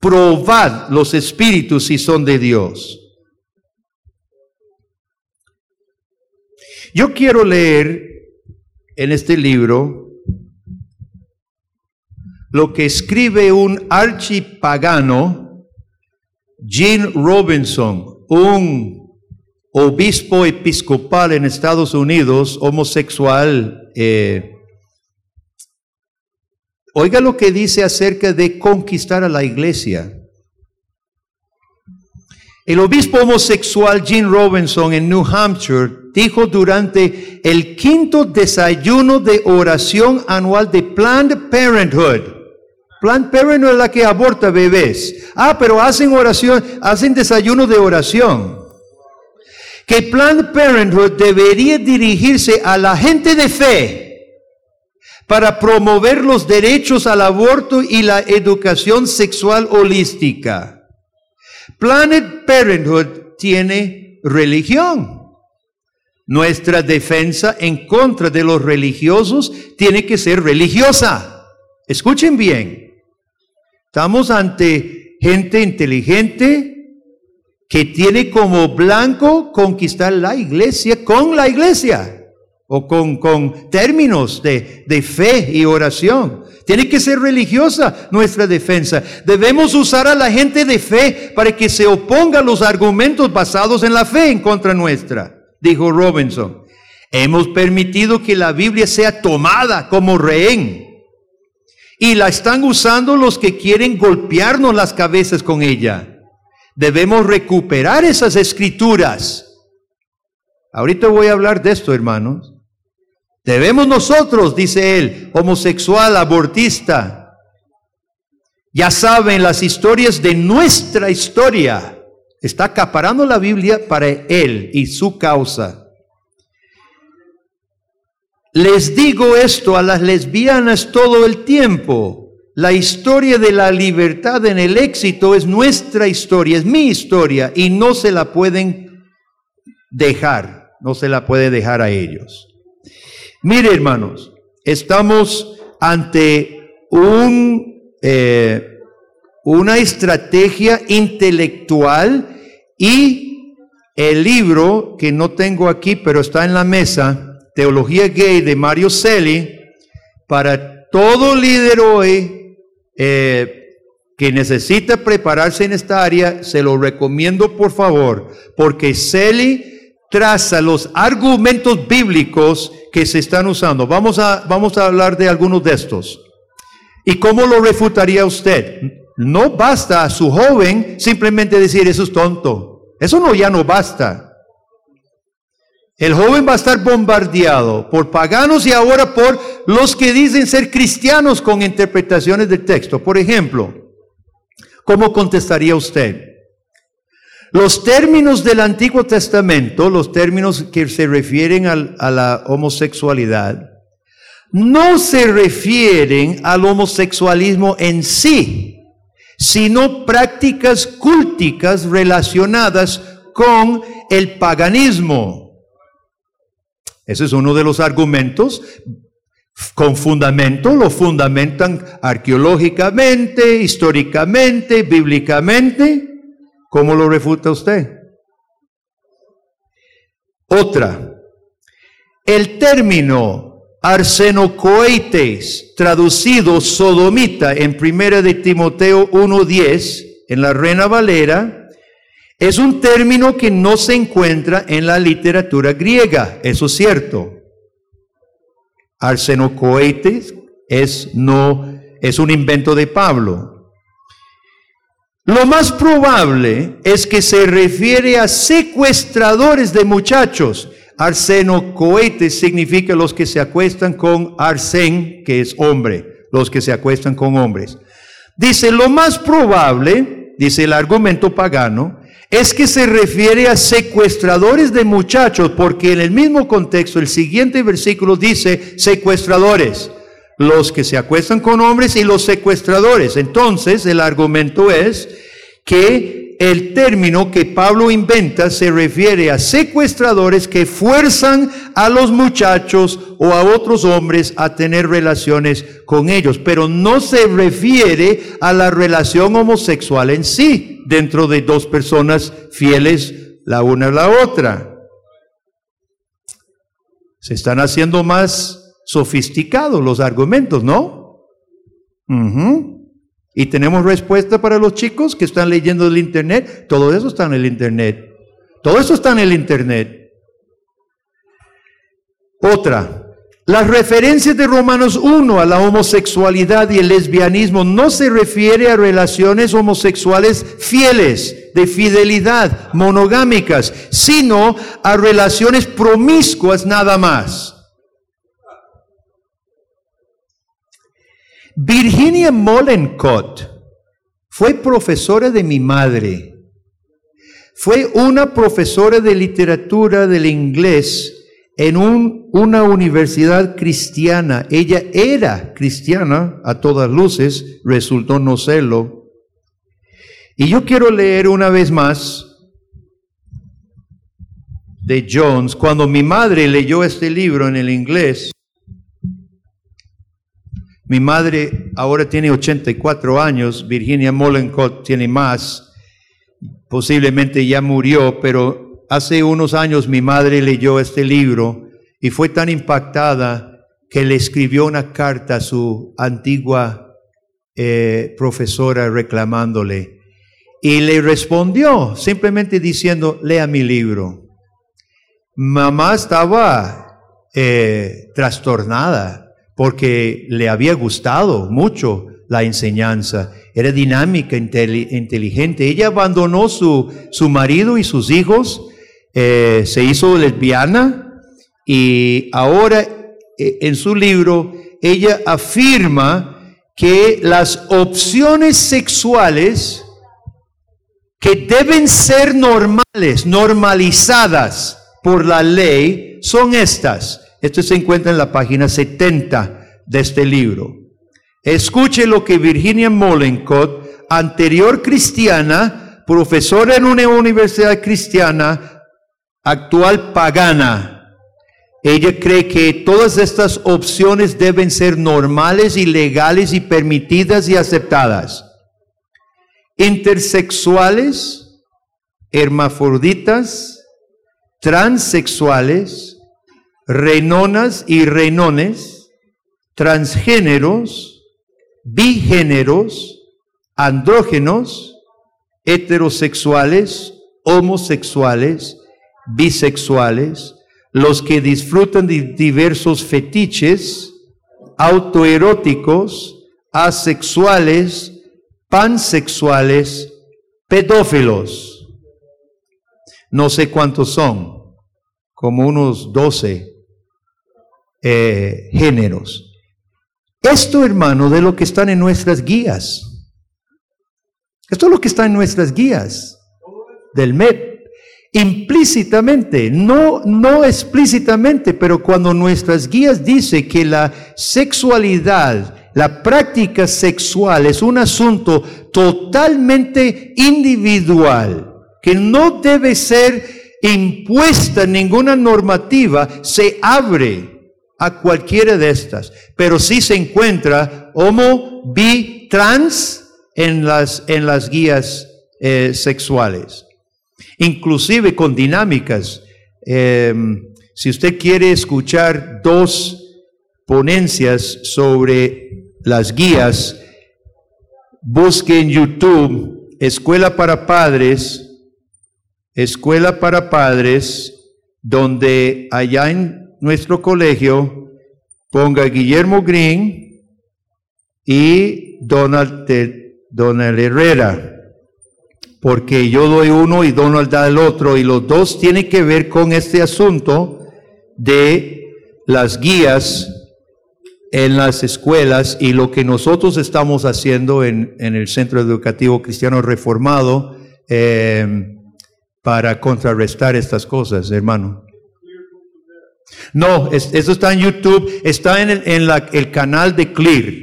probad los espíritus si son de Dios. Yo quiero leer en este libro lo que escribe un archipagano, Gene Robinson, un obispo episcopal en Estados Unidos, homosexual, eh, Oiga lo que dice acerca de conquistar a la iglesia. El obispo homosexual Gene Robinson en New Hampshire dijo durante el quinto desayuno de oración anual de Planned Parenthood. Planned Parenthood es la que aborta bebés. Ah, pero hacen oración, hacen desayuno de oración. Que Planned Parenthood debería dirigirse a la gente de fe para promover los derechos al aborto y la educación sexual holística. Planet Parenthood tiene religión. Nuestra defensa en contra de los religiosos tiene que ser religiosa. Escuchen bien. Estamos ante gente inteligente que tiene como blanco conquistar la iglesia con la iglesia o con, con términos de, de fe y oración. Tiene que ser religiosa nuestra defensa. Debemos usar a la gente de fe para que se oponga a los argumentos basados en la fe en contra nuestra, dijo Robinson. Hemos permitido que la Biblia sea tomada como rehén. Y la están usando los que quieren golpearnos las cabezas con ella. Debemos recuperar esas escrituras. Ahorita voy a hablar de esto, hermanos. Debemos nosotros, dice él, homosexual, abortista, ya saben las historias de nuestra historia. Está acaparando la Biblia para él y su causa. Les digo esto a las lesbianas todo el tiempo. La historia de la libertad en el éxito es nuestra historia, es mi historia y no se la pueden dejar, no se la puede dejar a ellos. Mire, hermanos, estamos ante un, eh, una estrategia intelectual y el libro que no tengo aquí, pero está en la mesa, Teología Gay de Mario Selly, para todo líder hoy eh, que necesita prepararse en esta área, se lo recomiendo por favor, porque Selly traza los argumentos bíblicos que se están usando. Vamos a, vamos a hablar de algunos de estos. ¿Y cómo lo refutaría usted? No basta a su joven simplemente decir eso es tonto. Eso no ya no basta. El joven va a estar bombardeado por paganos y ahora por los que dicen ser cristianos con interpretaciones del texto. Por ejemplo, ¿cómo contestaría usted? Los términos del Antiguo Testamento, los términos que se refieren a la homosexualidad, no se refieren al homosexualismo en sí, sino prácticas culticas relacionadas con el paganismo. Ese es uno de los argumentos con fundamento, lo fundamentan arqueológicamente, históricamente, bíblicamente. ¿Cómo lo refuta usted? Otra, el término arsenocoites, traducido sodomita en primera de Timoteo 1.10, en la Reina Valera, es un término que no se encuentra en la literatura griega, eso es cierto. Arsenocoites es no es un invento de Pablo. Lo más probable es que se refiere a secuestradores de muchachos. Arseno cohetes significa los que se acuestan con arsen, que es hombre, los que se acuestan con hombres. Dice, lo más probable, dice el argumento pagano, es que se refiere a secuestradores de muchachos, porque en el mismo contexto el siguiente versículo dice secuestradores, los que se acuestan con hombres y los secuestradores. Entonces el argumento es que el término que Pablo inventa se refiere a secuestradores que fuerzan a los muchachos o a otros hombres a tener relaciones con ellos, pero no se refiere a la relación homosexual en sí dentro de dos personas fieles la una a la otra. Se están haciendo más sofisticados los argumentos, ¿no? Y tenemos respuesta para los chicos que están leyendo el Internet. Todo eso está en el Internet. Todo eso está en el Internet. Otra, las referencias de Romanos 1 a la homosexualidad y el lesbianismo no se refiere a relaciones homosexuales fieles, de fidelidad, monogámicas, sino a relaciones promiscuas nada más. Virginia Mollencott fue profesora de mi madre. Fue una profesora de literatura del inglés en una universidad cristiana. Ella era cristiana a todas luces, resultó no serlo. Y yo quiero leer una vez más de Jones. Cuando mi madre leyó este libro en el inglés, mi madre ahora tiene 84 años, Virginia Mollencott tiene más, posiblemente ya murió, pero Hace unos años mi madre leyó este libro y fue tan impactada que le escribió una carta a su antigua eh, profesora reclamándole. Y le respondió simplemente diciendo, lea mi libro. Mamá estaba eh, trastornada porque le había gustado mucho la enseñanza. Era dinámica, inteligente. Ella abandonó su, su marido y sus hijos eh, se hizo lesbiana y ahora eh, en su libro ella afirma que las opciones sexuales que deben ser normales, normalizadas por la ley, son estas. Esto se encuentra en la página 70 de este libro. Escuche lo que Virginia Mollencott, anterior cristiana, profesora en una universidad cristiana, actual pagana, ella cree que todas estas opciones deben ser normales y legales y permitidas y aceptadas. Intersexuales, hermafroditas, transexuales, renonas y renones, transgéneros, bigéneros, andrógenos, heterosexuales, homosexuales, bisexuales, los que disfrutan de diversos fetiches, autoeróticos, asexuales, pansexuales, pedófilos. No sé cuántos son, como unos doce eh, géneros. Esto, hermano, de lo que están en nuestras guías. Esto es lo que está en nuestras guías del MEP implícitamente, no, no explícitamente, pero cuando nuestras guías dicen que la sexualidad, la práctica sexual es un asunto totalmente individual, que no debe ser impuesta ninguna normativa, se abre a cualquiera de estas, pero sí se encuentra homo, bi, trans en las, en las guías eh, sexuales inclusive con dinámicas. Em, si usted quiere escuchar dos ponencias sobre las guías, busque en YouTube Escuela para Padres, Escuela para Padres, donde allá en nuestro colegio ponga Guillermo Green y Donald, Donald Herrera porque yo doy uno y Donald da el otro, y los dos tienen que ver con este asunto de las guías en las escuelas y lo que nosotros estamos haciendo en, en el Centro Educativo Cristiano Reformado eh, para contrarrestar estas cosas, hermano. No, eso está en YouTube, está en, el, en la, el canal de Clear.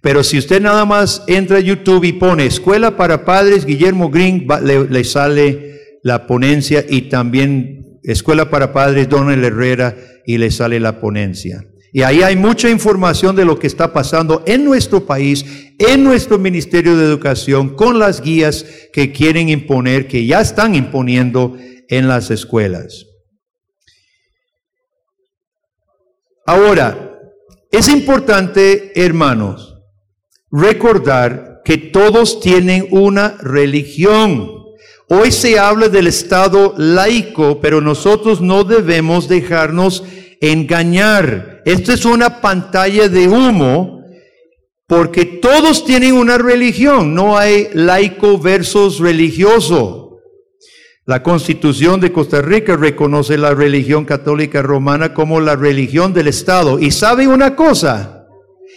Pero si usted nada más entra a YouTube y pone Escuela para Padres Guillermo Green, le, le, sale la ponencia y también Escuela para Padres Donald Herrera y le sale la ponencia. Y ahí hay mucha información de lo que está pasando en nuestro país, en nuestro Ministerio de Educación, con las guías que quieren imponer, que ya están imponiendo en las escuelas. Ahora, es importante, hermanos, recordar que todos tienen una religión. Hoy se habla del Estado laico, pero nosotros no debemos dejarnos engañar. Esto es una pantalla de humo porque todos tienen una religión, no hay laico versus religioso. La Constitución de Costa Rica reconoce la religión católica romana como la religión del Estado. Y sabe una cosa,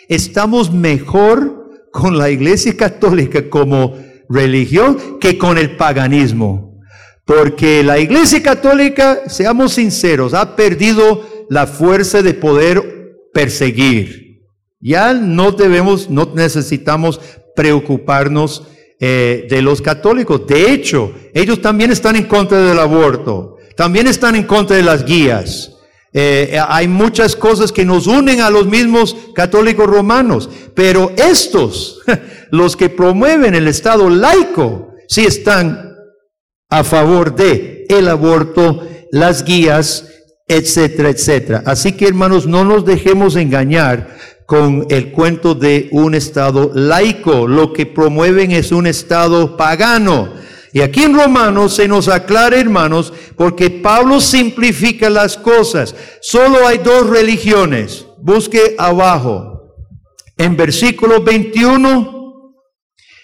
estamos mejor con la Iglesia Católica como religión que con el paganismo. Porque la Iglesia Católica, seamos sinceros, ha perdido la fuerza de poder perseguir. Ya no debemos, no necesitamos preocuparnos eh, de los católicos. De hecho, ellos también están en contra del aborto, también están en contra de las guías. Eh, hay muchas cosas que nos unen a los mismos católicos romanos, pero estos, [laughs] los que promueven el Estado laico, sí están a favor de el aborto, las guías etcétera, etcétera. Así que hermanos, no nos dejemos engañar con el cuento de un Estado laico. Lo que promueven es un Estado pagano. Y aquí en Romanos se nos aclara, hermanos, porque Pablo simplifica las cosas. Solo hay dos religiones. Busque abajo. En versículo 21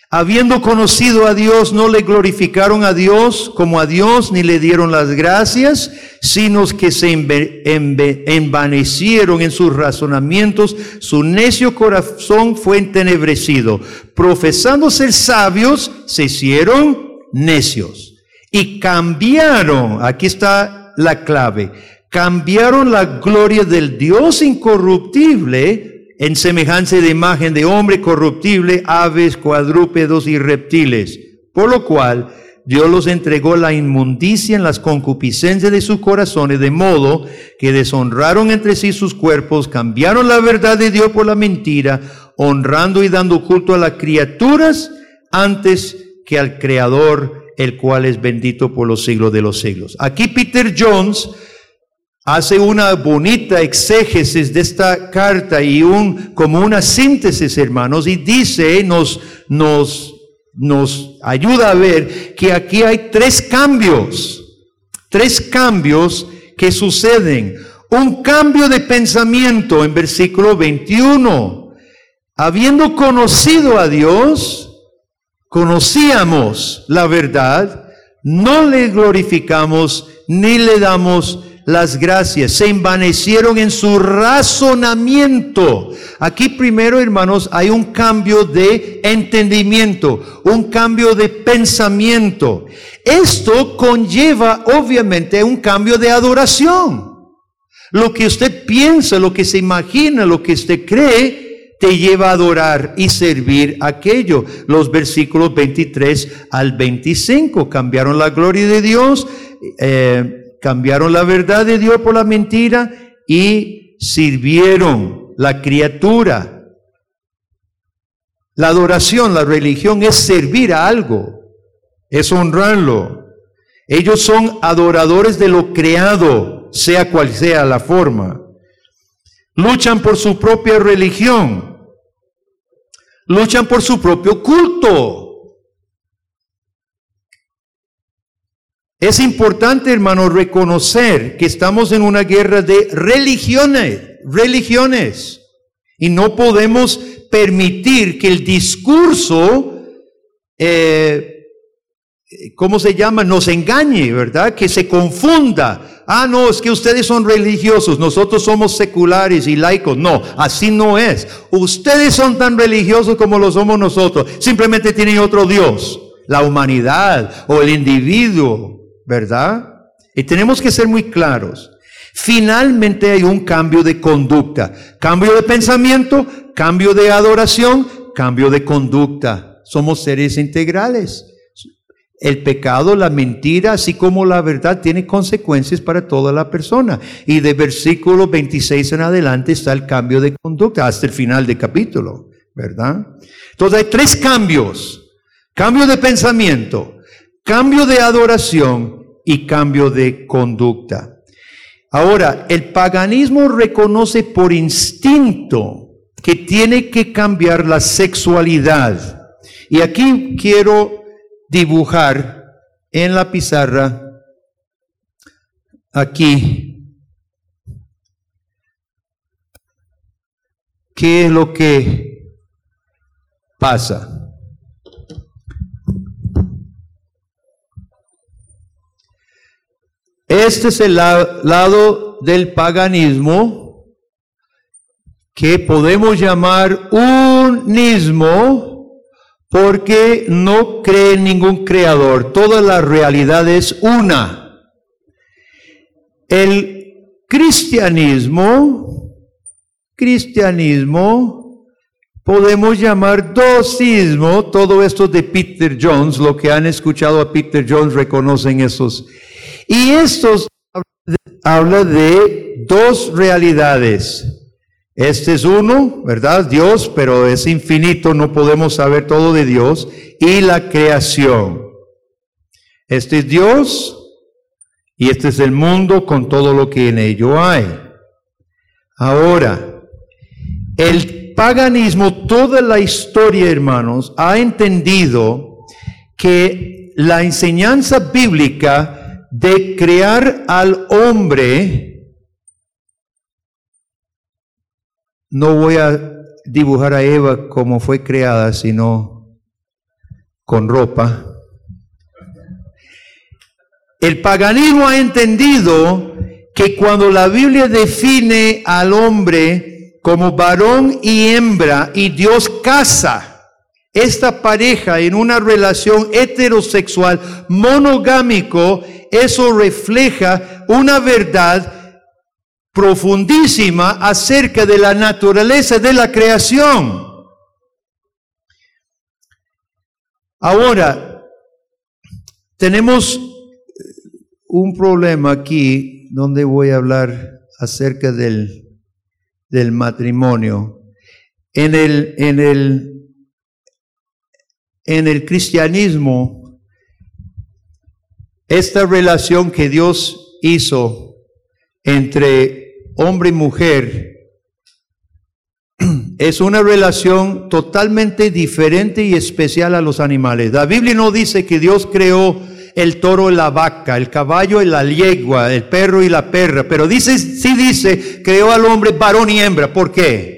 Habiendo conocido a Dios, no le glorificaron a Dios como a Dios, ni le dieron las gracias, sino que se envanecieron en sus razonamientos, su necio corazón fue entenebrecido. Profesando ser sabios, se hicieron necios. Y cambiaron, aquí está la clave, cambiaron la gloria del Dios incorruptible en semejanza de imagen de hombre corruptible, aves, cuadrúpedos y reptiles. Por lo cual Dios los entregó la inmundicia en las concupiscencias de sus corazones, de modo que deshonraron entre sí sus cuerpos, cambiaron la verdad de Dios por la mentira, honrando y dando culto a las criaturas antes que al Creador, el cual es bendito por los siglos de los siglos. Aquí Peter Jones hace una bonita exégesis de esta carta y un, como una síntesis, hermanos, y dice, nos, nos, nos ayuda a ver que aquí hay tres cambios, tres cambios que suceden. Un cambio de pensamiento en versículo 21. Habiendo conocido a Dios, conocíamos la verdad, no le glorificamos ni le damos las gracias, se envanecieron en su razonamiento. Aquí primero, hermanos, hay un cambio de entendimiento, un cambio de pensamiento. Esto conlleva obviamente un cambio de adoración. Lo que usted piensa, lo que se imagina, lo que usted cree, te lleva a adorar y servir aquello. Los versículos 23 al 25 cambiaron la gloria de Dios. Eh, cambiaron la verdad de Dios por la mentira y sirvieron la criatura. La adoración, la religión es servir a algo, es honrarlo. Ellos son adoradores de lo creado, sea cual sea la forma. Luchan por su propia religión. Luchan por su propio culto. Es importante, hermano, reconocer que estamos en una guerra de religiones, religiones. Y no podemos permitir que el discurso, eh, ¿cómo se llama? Nos engañe, ¿verdad? Que se confunda Ah, no, es que ustedes son religiosos, nosotros somos seculares y laicos. No, así no es. Ustedes son tan religiosos como lo somos nosotros. Simplemente tienen otro Dios, la humanidad o el individuo, ¿verdad? Y tenemos que ser muy claros. Finalmente hay un cambio de conducta, cambio de pensamiento, cambio de adoración, cambio de conducta. Somos seres integrales. El pecado, la mentira, así como la verdad, tiene consecuencias para toda la persona. Y de versículo 26 en adelante está el cambio de conducta hasta el final del capítulo, ¿verdad? Entonces hay tres cambios. Cambio de pensamiento, cambio de adoración y cambio de conducta. Ahora, el paganismo reconoce por instinto que tiene que cambiar la sexualidad. Y aquí quiero dibujar en la pizarra, aquí, qué es lo que pasa. Este es el lado del paganismo que podemos llamar unismo porque no cree en ningún creador. Toda la realidad es una. El cristianismo, cristianismo, podemos llamar dosismo, todo esto de Peter Jones, lo que han escuchado a Peter Jones reconocen esos. Y estos habla de dos realidades. Este es uno, ¿verdad? Dios, pero es infinito, no podemos saber todo de Dios. Y la creación. Este es Dios y este es el mundo con todo lo que en ello hay. Ahora, el paganismo, toda la historia, hermanos, ha entendido que la enseñanza bíblica de crear al hombre no voy a dibujar a Eva como fue creada, sino con ropa. El paganismo ha entendido que cuando la Biblia define al hombre como varón y hembra y Dios casa esta pareja en una relación heterosexual monogámico, eso refleja una verdad profundísima acerca de la naturaleza de la creación. Ahora, tenemos un problema aquí donde voy a hablar acerca del, del matrimonio. En el, en, el, en el cristianismo, esta relación que Dios hizo entre hombre y mujer [clears throat] es una relación totalmente diferente y especial a los animales. La Biblia no dice que Dios creó el toro y la vaca, el caballo y la yegua, el perro y la perra, pero dice, sí dice, creó al hombre varón y hembra. ¿Por qué?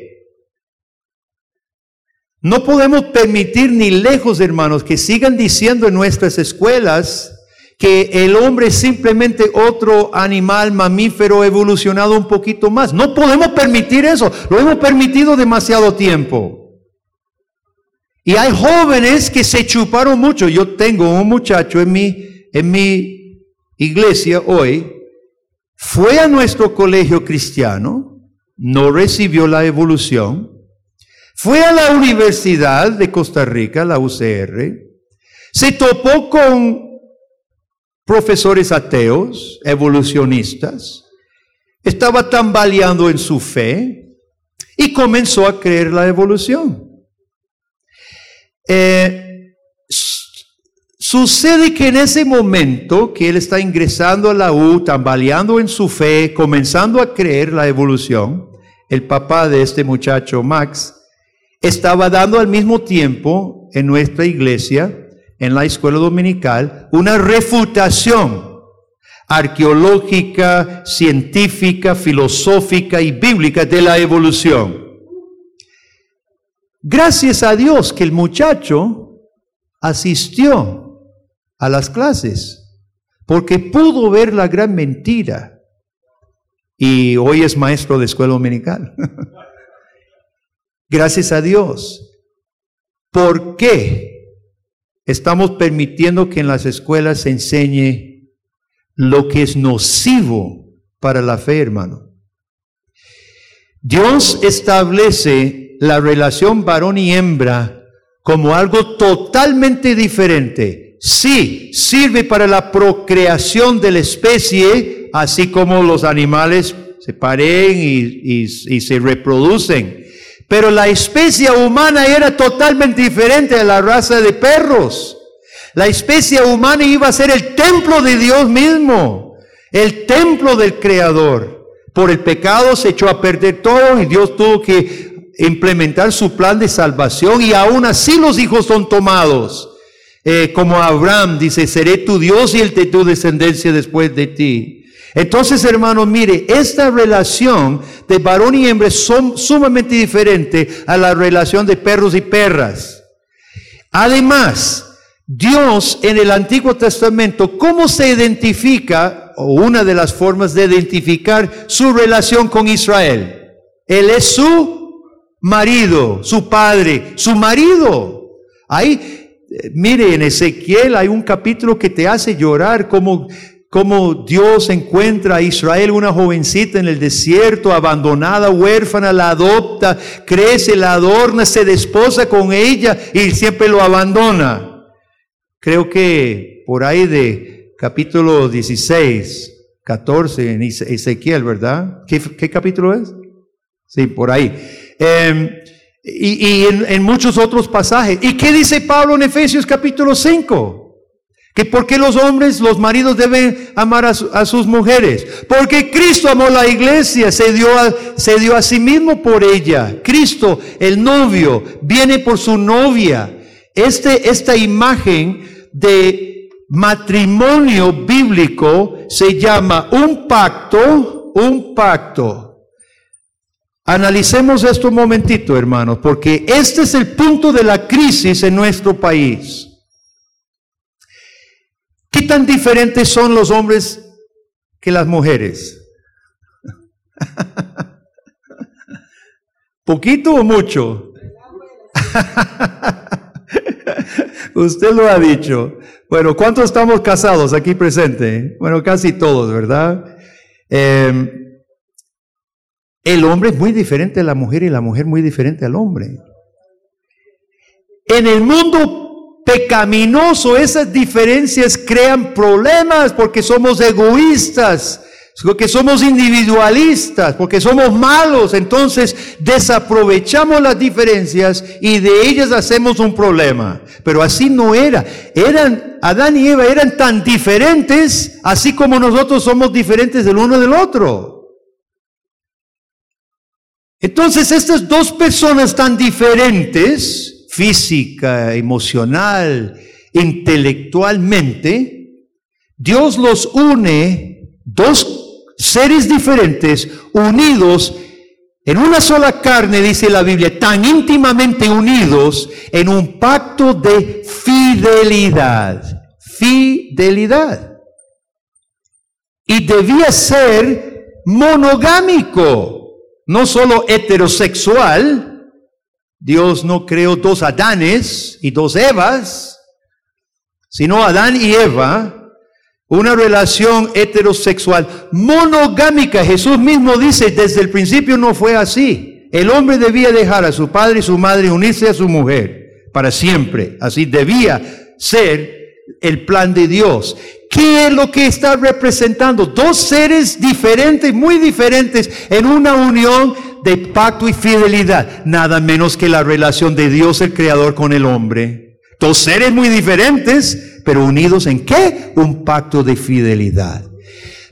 No podemos permitir ni lejos, hermanos, que sigan diciendo en nuestras escuelas que el hombre es simplemente otro animal mamífero evolucionado un poquito más. No podemos permitir eso, lo hemos permitido demasiado tiempo. Y hay jóvenes que se chuparon mucho. Yo tengo un muchacho en mi, en mi iglesia hoy, fue a nuestro colegio cristiano, no recibió la evolución, fue a la Universidad de Costa Rica, la UCR, se topó con profesores ateos, evolucionistas, estaba tambaleando en su fe y comenzó a creer la evolución. Eh, sucede que en ese momento que él está ingresando a la U, tambaleando en su fe, comenzando a creer la evolución, el papá de este muchacho, Max, estaba dando al mismo tiempo en nuestra iglesia en la escuela dominical una refutación arqueológica, científica, filosófica y bíblica de la evolución. Gracias a Dios que el muchacho asistió a las clases, porque pudo ver la gran mentira y hoy es maestro de escuela dominical. [laughs] Gracias a Dios. ¿Por qué estamos permitiendo que en las escuelas se enseñe lo que es nocivo para la fe, hermano? Dios establece la relación varón y hembra como algo totalmente diferente. Sí, sirve para la procreación de la especie, así como los animales se paren y, se reproducen. Pero la especie humana era totalmente diferente a la raza de perros. La especie humana iba a ser el templo de Dios mismo, el templo del Creador. Por el pecado se echó a perder todo y Dios tuvo que implementar su plan de salvación y aún así los hijos son tomados. Eh, como Abraham dice, seré tu Dios y el de tu descendencia después de ti. Entonces, hermano, mire, esta relación de varón y hembra son sumamente diferente a la relación de perros y perras. Además, Dios en el Antiguo Testamento, ¿cómo se identifica, o una de las formas de identificar su relación con Israel? Él es su marido, su padre, su marido. Ahí, eh, mire, en Ezequiel hay un capítulo que te hace llorar como como Dios encuentra a Israel, una jovencita en el desierto, abandonada, huérfana, la adopta, crece, la adorna, se desposa con ella y siempre lo abandona. Creo que por ahí de capítulo 16, 14 en Ezequiel, ¿verdad? ¿Qué, capítulo es? Sí, por ahí. Em, y, en, en, muchos otros pasajes. ¿Y qué dice Pablo en Efesios capítulo 5? ¿Que por qué los hombres, los maridos deben amar a, sus mujeres? Porque Cristo amó la iglesia, se dio, a, se dio a sí mismo por ella. Cristo, el novio, viene por su novia. Este, esta imagen de matrimonio bíblico se llama un pacto, un pacto. Analicemos esto un momentito, hermanos, porque este es el punto de la crisis en nuestro país. ¿Qué tan diferentes son los hombres que las mujeres? [laughs] ¿Poquito o mucho? [laughs] Usted lo ha dicho. Bueno, ¿cuántos estamos casados aquí presentes? Bueno, casi todos, ¿verdad? Em, el hombre es muy diferente a la mujer y la mujer muy diferente al hombre. En el mundo pecaminoso, esas diferencias crean problemas porque somos egoístas, porque somos individualistas, porque somos malos, entonces desaprovechamos las diferencias y de ellas hacemos un problema. Pero así no era. Eran, Adán y Eva eran tan diferentes, así como nosotros somos diferentes del uno del otro. Entonces estas dos personas tan diferentes, física, emocional, intelectualmente, Dios los une, dos seres diferentes, unidos en una sola carne, dice la Biblia, tan íntimamente unidos en un pacto de fidelidad. Fidelidad. Y debía ser monogámico, no solo heterosexual, Dios no creó dos Adanes y dos Evas, sino Adán y Eva, una relación heterosexual monogámica. Jesús mismo dice, desde el principio no fue así. El hombre debía dejar a su padre y su madre y unirse a su mujer para siempre. Así debía ser el plan de Dios. ¿Qué es lo que está representando? Dos seres diferentes, muy diferentes, en una unión de pacto y fidelidad, nada menos que la relación de Dios el Creador con el hombre. Dos seres muy diferentes, pero unidos en qué? Un pacto de fidelidad.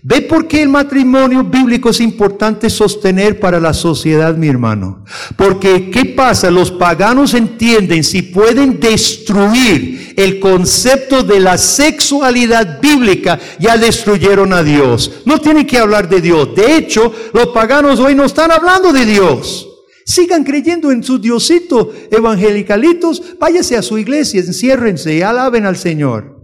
¿Ve por qué el matrimonio bíblico es importante sostener para la sociedad, mi hermano? Porque, ¿qué pasa? Los paganos entienden si pueden destruir el concepto de la sexualidad bíblica, ya destruyeron a Dios. No tienen que hablar de Dios. De hecho, los paganos hoy no están hablando de Dios. Sigan creyendo en su Diosito, evangelicalitos, váyase a su iglesia, enciérrense y alaben al Señor.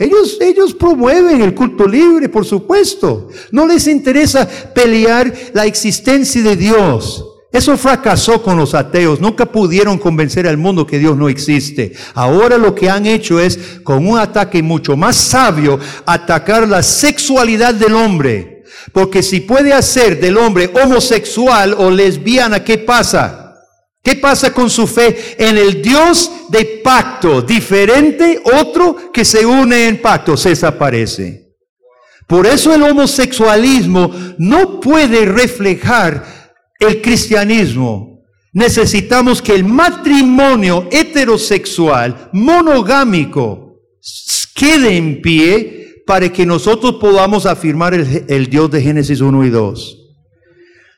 Ellos, ellos promueven el culto libre, por supuesto. No les interesa pelear la existencia de Dios. Eso fracasó con los ateos. Nunca pudieron convencer al mundo que Dios no existe. Ahora lo que han hecho es, con un ataque mucho más sabio, atacar la sexualidad del hombre. Porque si puede hacer del hombre homosexual o lesbiana, ¿qué pasa? ¿Qué pasa con su fe en el Dios de pacto? Diferente, otro que se une en pacto, se desaparece. Por eso el homosexualismo no puede reflejar el cristianismo, necesitamos que el matrimonio heterosexual, monogámico, quede en pie para que nosotros podamos afirmar el, Dios de Génesis 1 y 2.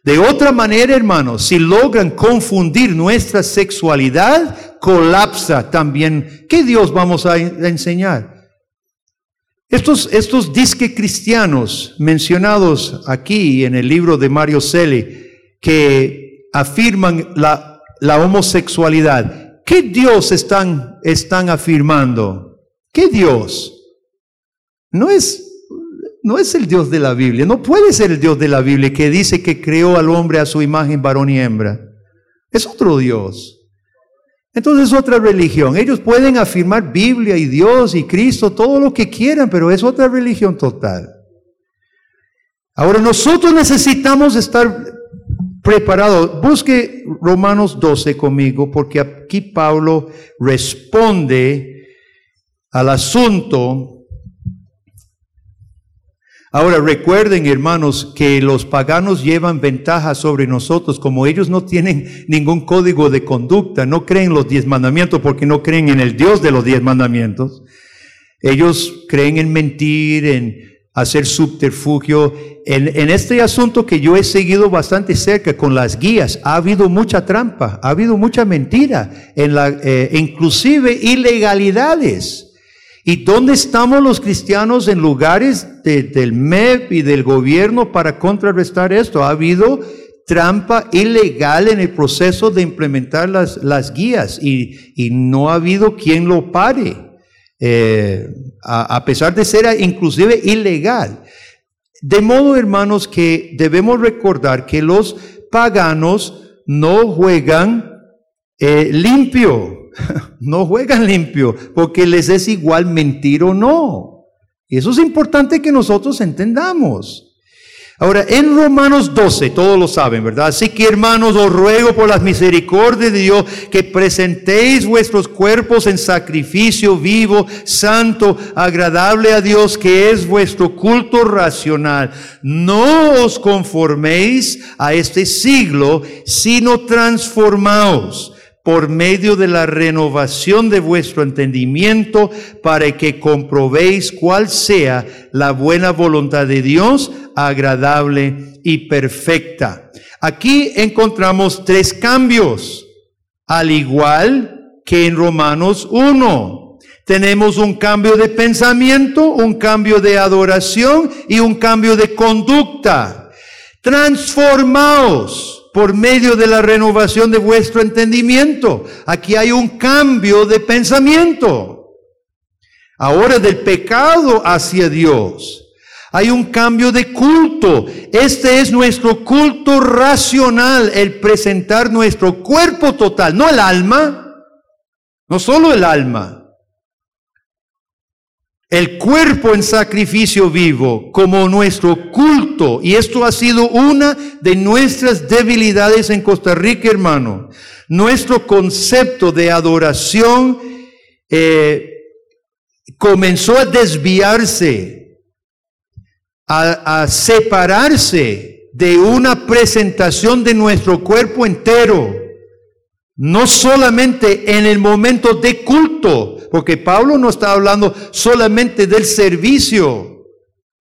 De otra manera, hermanos, si logran confundir nuestra sexualidad, colapsa también. ¿Qué Dios vamos a, enseñar? Estos, estos disque cristianos mencionados aquí en el libro de Mario Selle, que afirman la, homosexualidad. ¿Qué Dios están, están afirmando? ¿Qué Dios? No es, no es el Dios de la Biblia, no puede ser el Dios de la Biblia que dice que creó al hombre a su imagen varón y hembra. Es otro Dios. Entonces es otra religión. Ellos pueden afirmar Biblia y Dios y Cristo, todo lo que quieran, pero es otra religión total. Ahora nosotros necesitamos estar preparado. Busque Romanos 12 conmigo, porque aquí Pablo responde al asunto. Ahora recuerden, hermanos, que los paganos llevan ventaja sobre nosotros, como ellos no tienen ningún código de conducta, no creen los diez mandamientos porque no creen en el Dios de los diez mandamientos. Ellos creen en mentir, en hacer subterfugio. En, este asunto que yo he seguido bastante cerca con las guías, ha habido mucha trampa, ha habido mucha mentira, en la, eh, inclusive ilegalidades. ¿Y dónde estamos los cristianos en lugares del MEP y del gobierno para contrarrestar esto? Ha habido trampa ilegal en el proceso de implementar las, las guías y, y no ha habido quien lo pare. Eh, a, pesar de ser inclusive ilegal. De modo, hermanos, que debemos recordar que los paganos no juegan eh, limpio, [laughs] no juegan limpio, porque les es igual mentir o no. Eso es importante que nosotros entendamos. Ahora, en Romanos 12, todos lo saben, ¿verdad? Así que hermanos, os ruego por las misericordias de Dios que presentéis vuestros cuerpos en sacrificio vivo, santo, agradable a Dios, que es vuestro culto racional. No os conforméis a este siglo, sino transformaos por medio de la renovación de vuestro entendimiento para que comprobéis cuál sea la buena voluntad de Dios, agradable y perfecta. Aquí encontramos tres cambios, al igual que en Romanos 1. Tenemos un cambio de pensamiento, un cambio de adoración y un cambio de conducta. Transformaos por medio de la renovación de vuestro entendimiento. Aquí hay un cambio de pensamiento. Ahora del pecado hacia Dios. Hay un cambio de culto. Este es nuestro culto racional, el presentar nuestro cuerpo total, no el alma, no solo el alma, el cuerpo en sacrificio vivo como nuestro culto. Y esto ha sido una de nuestras debilidades en Costa Rica, hermano. Nuestro concepto de adoración eh, comenzó a desviarse, a, a separarse de una presentación de nuestro cuerpo entero. No solamente en el momento de culto, porque Pablo no está hablando solamente del servicio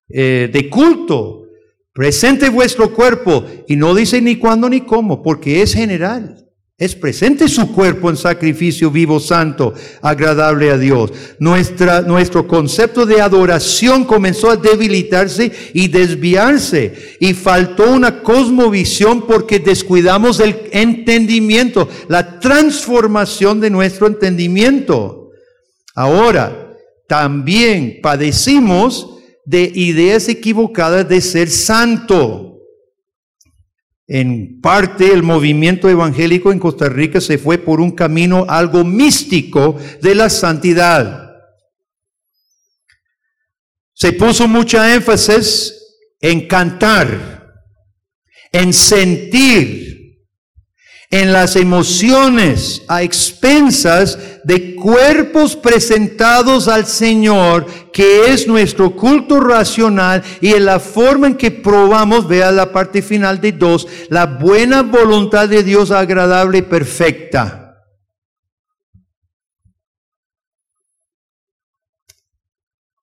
eh, de culto. Presente vuestro cuerpo y no dice ni cuándo ni cómo, porque es general. Es presente su cuerpo en sacrificio vivo, santo, agradable a Dios. Nuestra, nuestro concepto de adoración comenzó a debilitarse y desviarse. Y faltó una cosmovisión porque descuidamos el entendimiento, la transformación de nuestro entendimiento. Ahora, también padecimos de ideas equivocadas de ser santo. En parte el movimiento evangélico en Costa Rica se fue por un camino algo místico de la santidad. Se puso mucha énfasis en cantar, en sentir, en las emociones a expensas de cuerpos presentados al Señor, que es nuestro culto racional y en la forma en que probamos, vea la parte final de dos, la buena voluntad de Dios agradable y perfecta.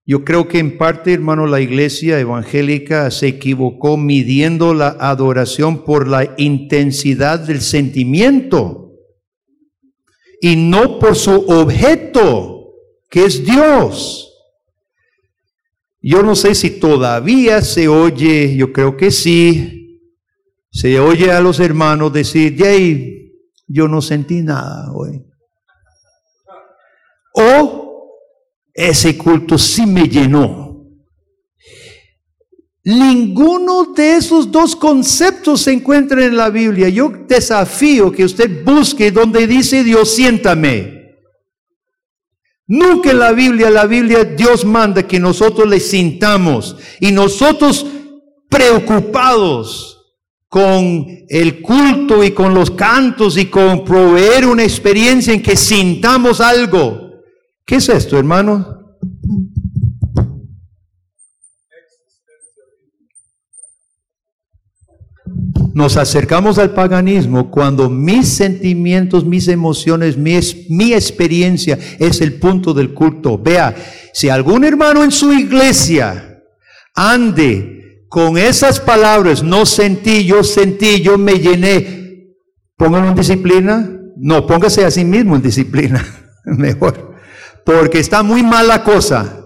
Yo creo que en parte, hermano, la iglesia evangélica se equivocó midiendo la adoración por la intensidad del sentimiento y no por su objeto, que es Dios. Yo no sé si todavía se oye, yo creo que sí, se oye a los hermanos decir, Jay, yo no sentí nada hoy. O ese culto sí me llenó. Ninguno de esos dos conceptos se encuentra en la Biblia. Yo desafío que usted busque donde dice Dios, siéntame. Nunca en la Biblia, la Biblia Dios manda que nosotros le sintamos y nosotros preocupados con el culto y con los cantos y con proveer una experiencia en que sintamos algo. ¿Qué es esto, hermano? Nos acercamos al paganismo cuando mis sentimientos, mis emociones, mi, mi, experiencia es el punto del culto. Vea, si algún hermano en su iglesia ande con esas palabras, no sentí, yo sentí, yo me llené, póngalo en disciplina. No, póngase a sí mismo en disciplina. [laughs] Mejor porque está muy mala cosa.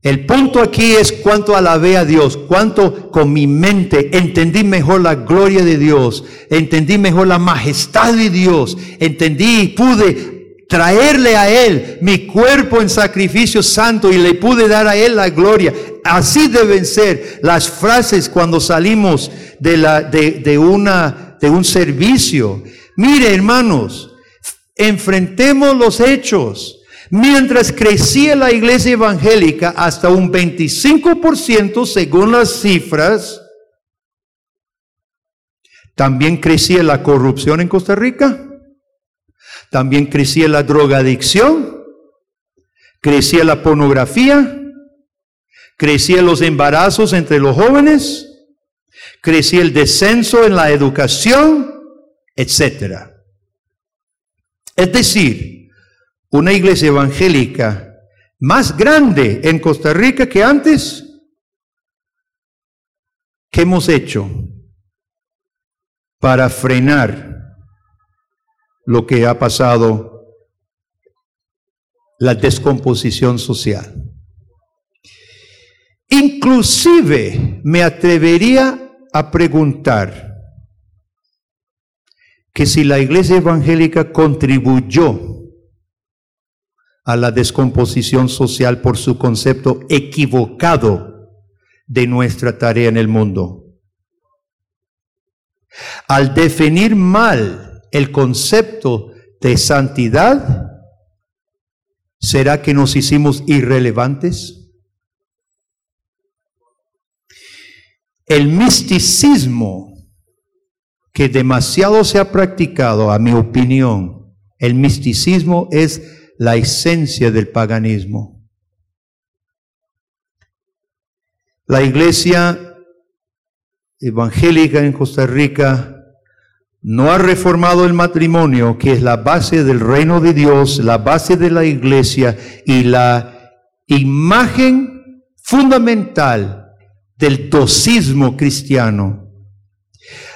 El punto aquí es cuánto alabé a Dios, cuánto con mi mente entendí mejor la gloria de Dios, entendí mejor la majestad de Dios, entendí y pude traerle a Él mi cuerpo en sacrificio santo y le pude dar a Él la gloria. Así deben ser las frases cuando salimos la, de, una, de un servicio. Mire, hermanos, enfrentemos los hechos. Mientras crecía la iglesia evangélica hasta un 25% según las cifras, también crecía la corrupción en Costa Rica, también crecía la drogadicción, crecía la pornografía, crecían los embarazos entre los jóvenes, crecía el descenso en la educación, etc. Es decir, una iglesia evangélica más grande en Costa Rica que antes. ¿Qué hemos hecho para frenar lo que ha pasado, la descomposición social? Inclusive me atrevería a preguntar que si la iglesia evangélica contribuyó a la descomposición social por su concepto equivocado de nuestra tarea en el mundo. Al definir mal el concepto de santidad, ¿será que nos hicimos irrelevantes? El misticismo que demasiado se ha practicado, a mi opinión, el misticismo es la esencia del paganismo. La iglesia evangélica en Costa Rica no ha reformado el matrimonio, que es la base del reino de Dios, la base de la iglesia y la imagen fundamental del docismo cristiano.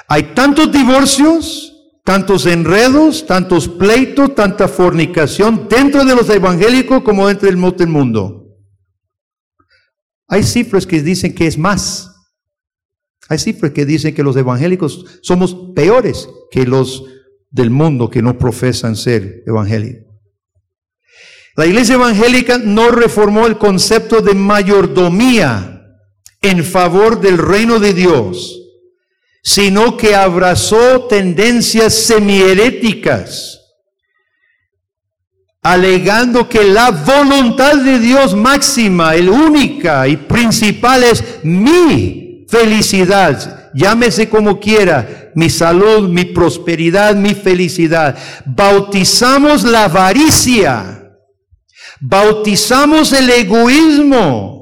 Hay tantos divorcios tantos enredos, tantos pleitos, tanta fornicación dentro de los evangélicos como dentro del mundo. Hay cifras que dicen que es más. Hay cifras que dicen que los evangélicos somos peores que los del mundo que no profesan ser evangélicos. La iglesia evangélica no reformó el concepto de mayordomía en favor del reino de Dios, sino que abrazó tendencias semiheréticas alegando que la voluntad de Dios máxima, el única y principal es mi felicidad, llámese como quiera, mi salud, mi prosperidad, mi felicidad. Bautizamos la avaricia, bautizamos el egoísmo,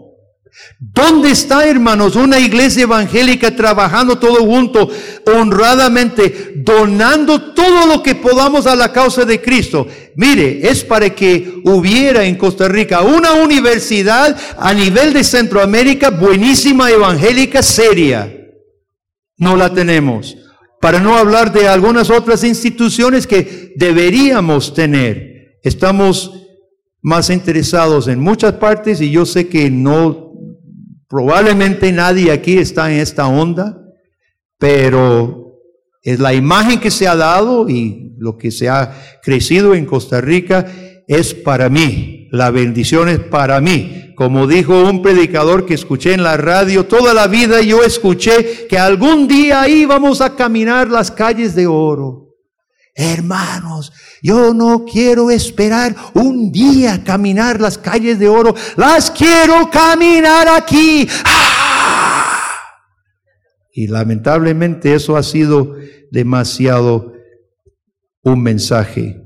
¿Dónde está, hermanos, una iglesia evangélica trabajando todo junto, honradamente, donando todo lo que podamos a la causa de Cristo? Mire, es para que hubiera en Costa Rica una universidad a nivel de Centroamérica buenísima, evangélica, seria. No la tenemos. Para no hablar de algunas otras instituciones que deberíamos tener. Estamos más interesados en muchas partes y yo sé que no Probablemente nadie aquí está en esta onda, pero es la imagen que se ha dado y lo que se ha crecido en Costa Rica es para mí. La bendición es para mí. Como dijo un predicador que escuché en la radio, toda la vida yo escuché que algún día íbamos a caminar las calles de oro. Hermanos, yo no quiero esperar un día caminar las calles de oro, las quiero caminar aquí. Y lamentablemente eso ha sido demasiado un mensaje.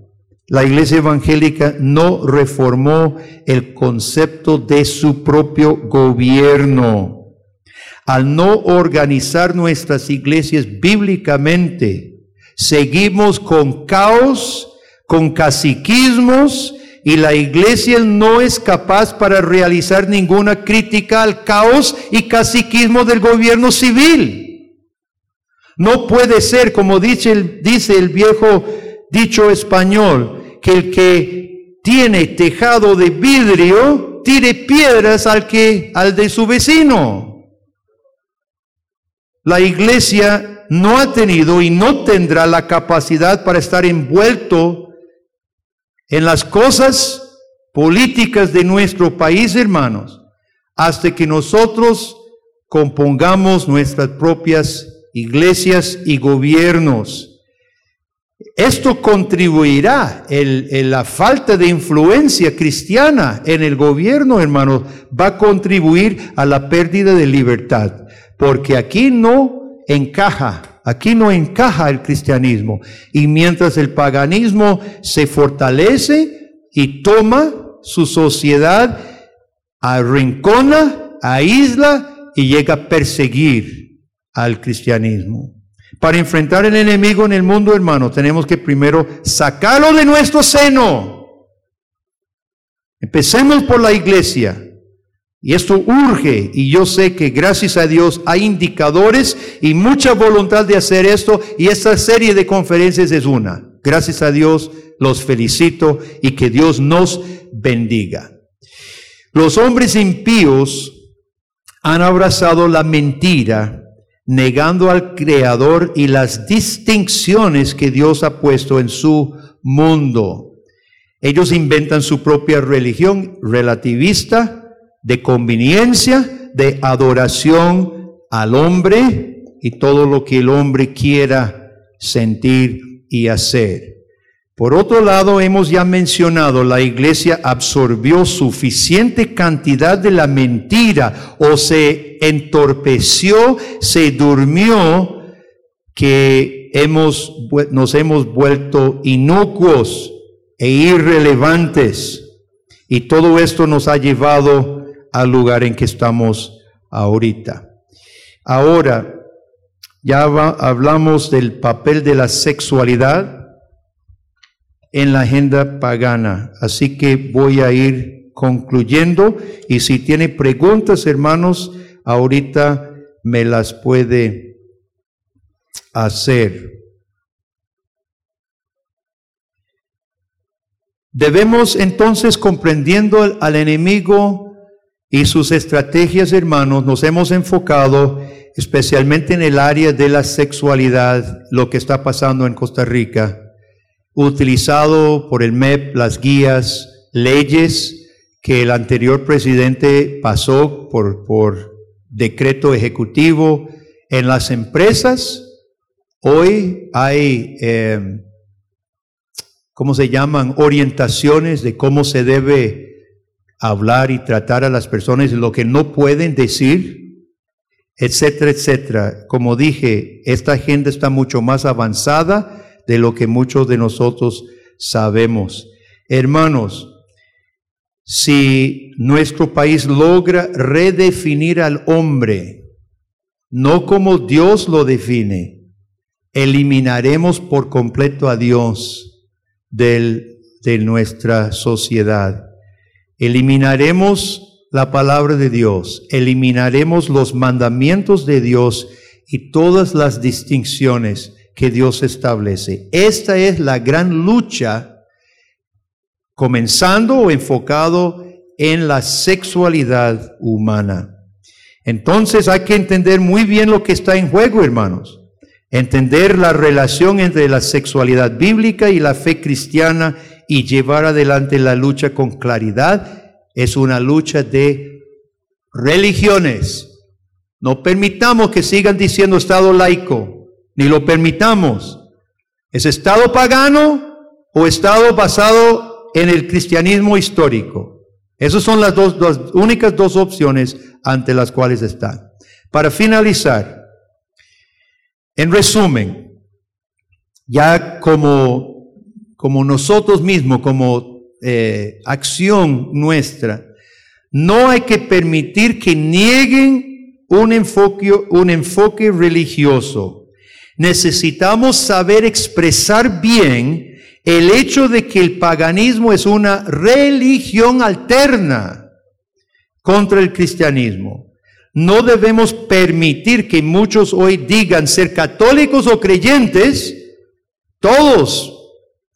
La iglesia evangélica no reformó el concepto de su propio gobierno. Al no organizar nuestras iglesias bíblicamente, Seguimos con caos, con caciquismos, y la iglesia no es capaz para realizar ninguna crítica al caos y caciquismo del gobierno civil. No puede ser, como dice el, dice el viejo dicho español, que el que tiene tejado de vidrio tire piedras al que al de su vecino. La iglesia no ha tenido y no tendrá la capacidad para estar envuelto en las cosas políticas de nuestro país, hermanos, hasta que nosotros compongamos nuestras propias iglesias y gobiernos. Esto contribuirá, la falta de influencia cristiana en el gobierno, hermanos, va a contribuir a la pérdida de libertad, porque aquí no encaja, aquí no encaja el cristianismo. Y mientras el paganismo se fortalece y toma su sociedad, arrincona, aísla y llega a perseguir al cristianismo. Para enfrentar el enemigo en el mundo, hermano, tenemos que primero sacarlo de nuestro seno. Empecemos por la iglesia. Y esto urge, y yo sé que gracias a Dios hay indicadores y mucha voluntad de hacer esto, y esta serie de conferencias es una. Gracias a Dios, los felicito y que Dios nos bendiga. Los hombres impíos han abrazado la mentira, negando al Creador y las distinciones que Dios ha puesto en su mundo. Ellos inventan su propia religión relativista, de conveniencia, de adoración al hombre y todo lo que el hombre quiera sentir y hacer. Por otro lado, hemos ya mencionado, la iglesia absorbió suficiente cantidad de la mentira o se entorpeció, se durmió, que hemos, nos hemos vuelto inocuos e irrelevantes. Y todo esto nos ha llevado al lugar en que estamos ahorita. Ahora, ya hablamos del papel de la sexualidad en la agenda pagana, así que voy a ir concluyendo y si tiene preguntas, hermanos, ahorita me las puede hacer. Debemos entonces, comprendiendo al enemigo, y sus estrategias, hermanos, nos hemos enfocado especialmente en el área de la sexualidad, lo que está pasando en Costa Rica, utilizado por el MEP, las guías, leyes que el anterior presidente pasó por, por decreto ejecutivo en las empresas. Hoy hay, eh, ¿cómo se llaman? Orientaciones de cómo se debe hablar y tratar a las personas, lo que no pueden decir, etcétera, etcétera. Como dije, esta agenda está mucho más avanzada de lo que muchos de nosotros sabemos. Hermanos, si nuestro país logra redefinir al hombre, no como Dios lo define, eliminaremos por completo a Dios del, de nuestra sociedad. Eliminaremos la palabra de Dios, eliminaremos los mandamientos de Dios y todas las distinciones que Dios establece. Esta es la gran lucha, comenzando o enfocado en la sexualidad humana. Entonces hay que entender muy bien lo que está en juego, hermanos. Entender la relación entre la sexualidad bíblica y la fe cristiana y llevar adelante la lucha con claridad es una lucha de religiones. No permitamos que sigan diciendo Estado laico, ni lo permitamos. ¿Es Estado pagano o Estado basado en el cristianismo histórico? Esas son las dos, únicas dos opciones ante las cuales están. Para finalizar, en resumen, ya como como nosotros mismos, como eh, acción nuestra, no hay que permitir que nieguen un enfoque, un enfoque religioso. Necesitamos saber expresar bien el hecho de que el paganismo es una religión alterna contra el cristianismo. No debemos permitir que muchos hoy digan ser católicos o creyentes, todos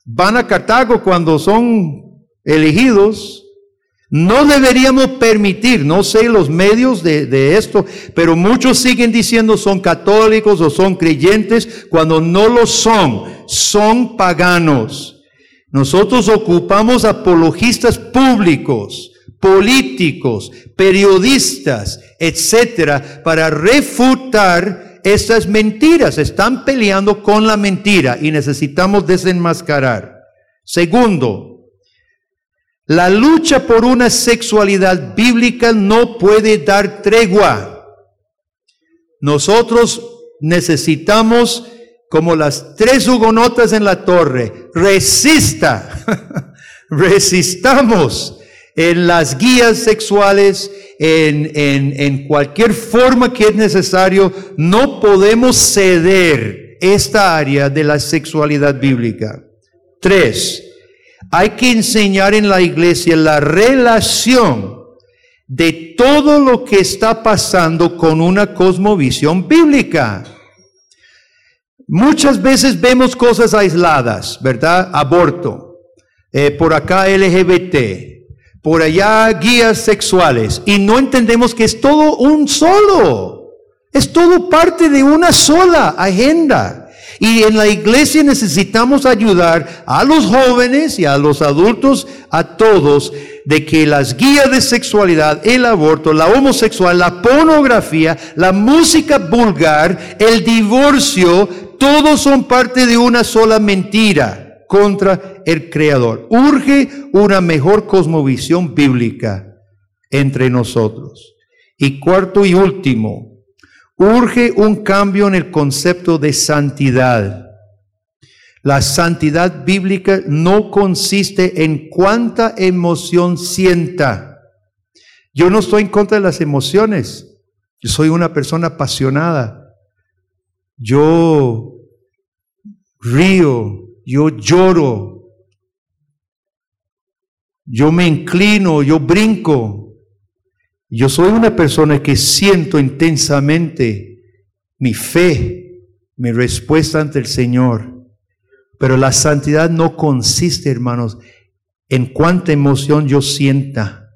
van a Cartago cuando son elegidos. No deberíamos permitir, no sé los medios de, esto, pero muchos siguen diciendo son católicos o son creyentes cuando no lo son, son paganos. Nosotros ocupamos apologistas públicos, políticos, periodistas, etcétera, para refutar estas mentiras, están peleando con la mentira y necesitamos desenmascarar. Segundo, la lucha por una sexualidad bíblica no puede dar tregua. Nosotros necesitamos, como las tres hugonotas en la torre, resista, [laughs] resistamos en las guías sexuales en, en, en cualquier forma que es necesario, no podemos ceder esta área de la sexualidad bíblica. Tres, hay que enseñar en la iglesia la relación de todo lo que está pasando con una cosmovisión bíblica. Muchas veces vemos cosas aisladas, ¿verdad? Aborto, eh, por acá LGBT, por allá guías sexuales y no entendemos que es todo un solo, es todo parte de una sola agenda. Y en la iglesia necesitamos ayudar a los jóvenes y a los adultos, a todos, de que las guías de sexualidad, el aborto, la homosexual, la pornografía, la música vulgar, el divorcio, todos son parte de una sola mentira contra el Creador. Urge una mejor cosmovisión bíblica entre nosotros. Y cuarto y último, urge un cambio en el concepto de santidad. La santidad bíblica no consiste en cuánta emoción sienta. Yo no estoy en contra de las emociones. Yo soy una persona apasionada. Yo río, yo lloro, yo me inclino, yo brinco. Yo soy una persona que siento intensamente mi fe, mi respuesta ante el Señor. Pero la santidad no consiste, hermanos, en cuánta emoción yo sienta,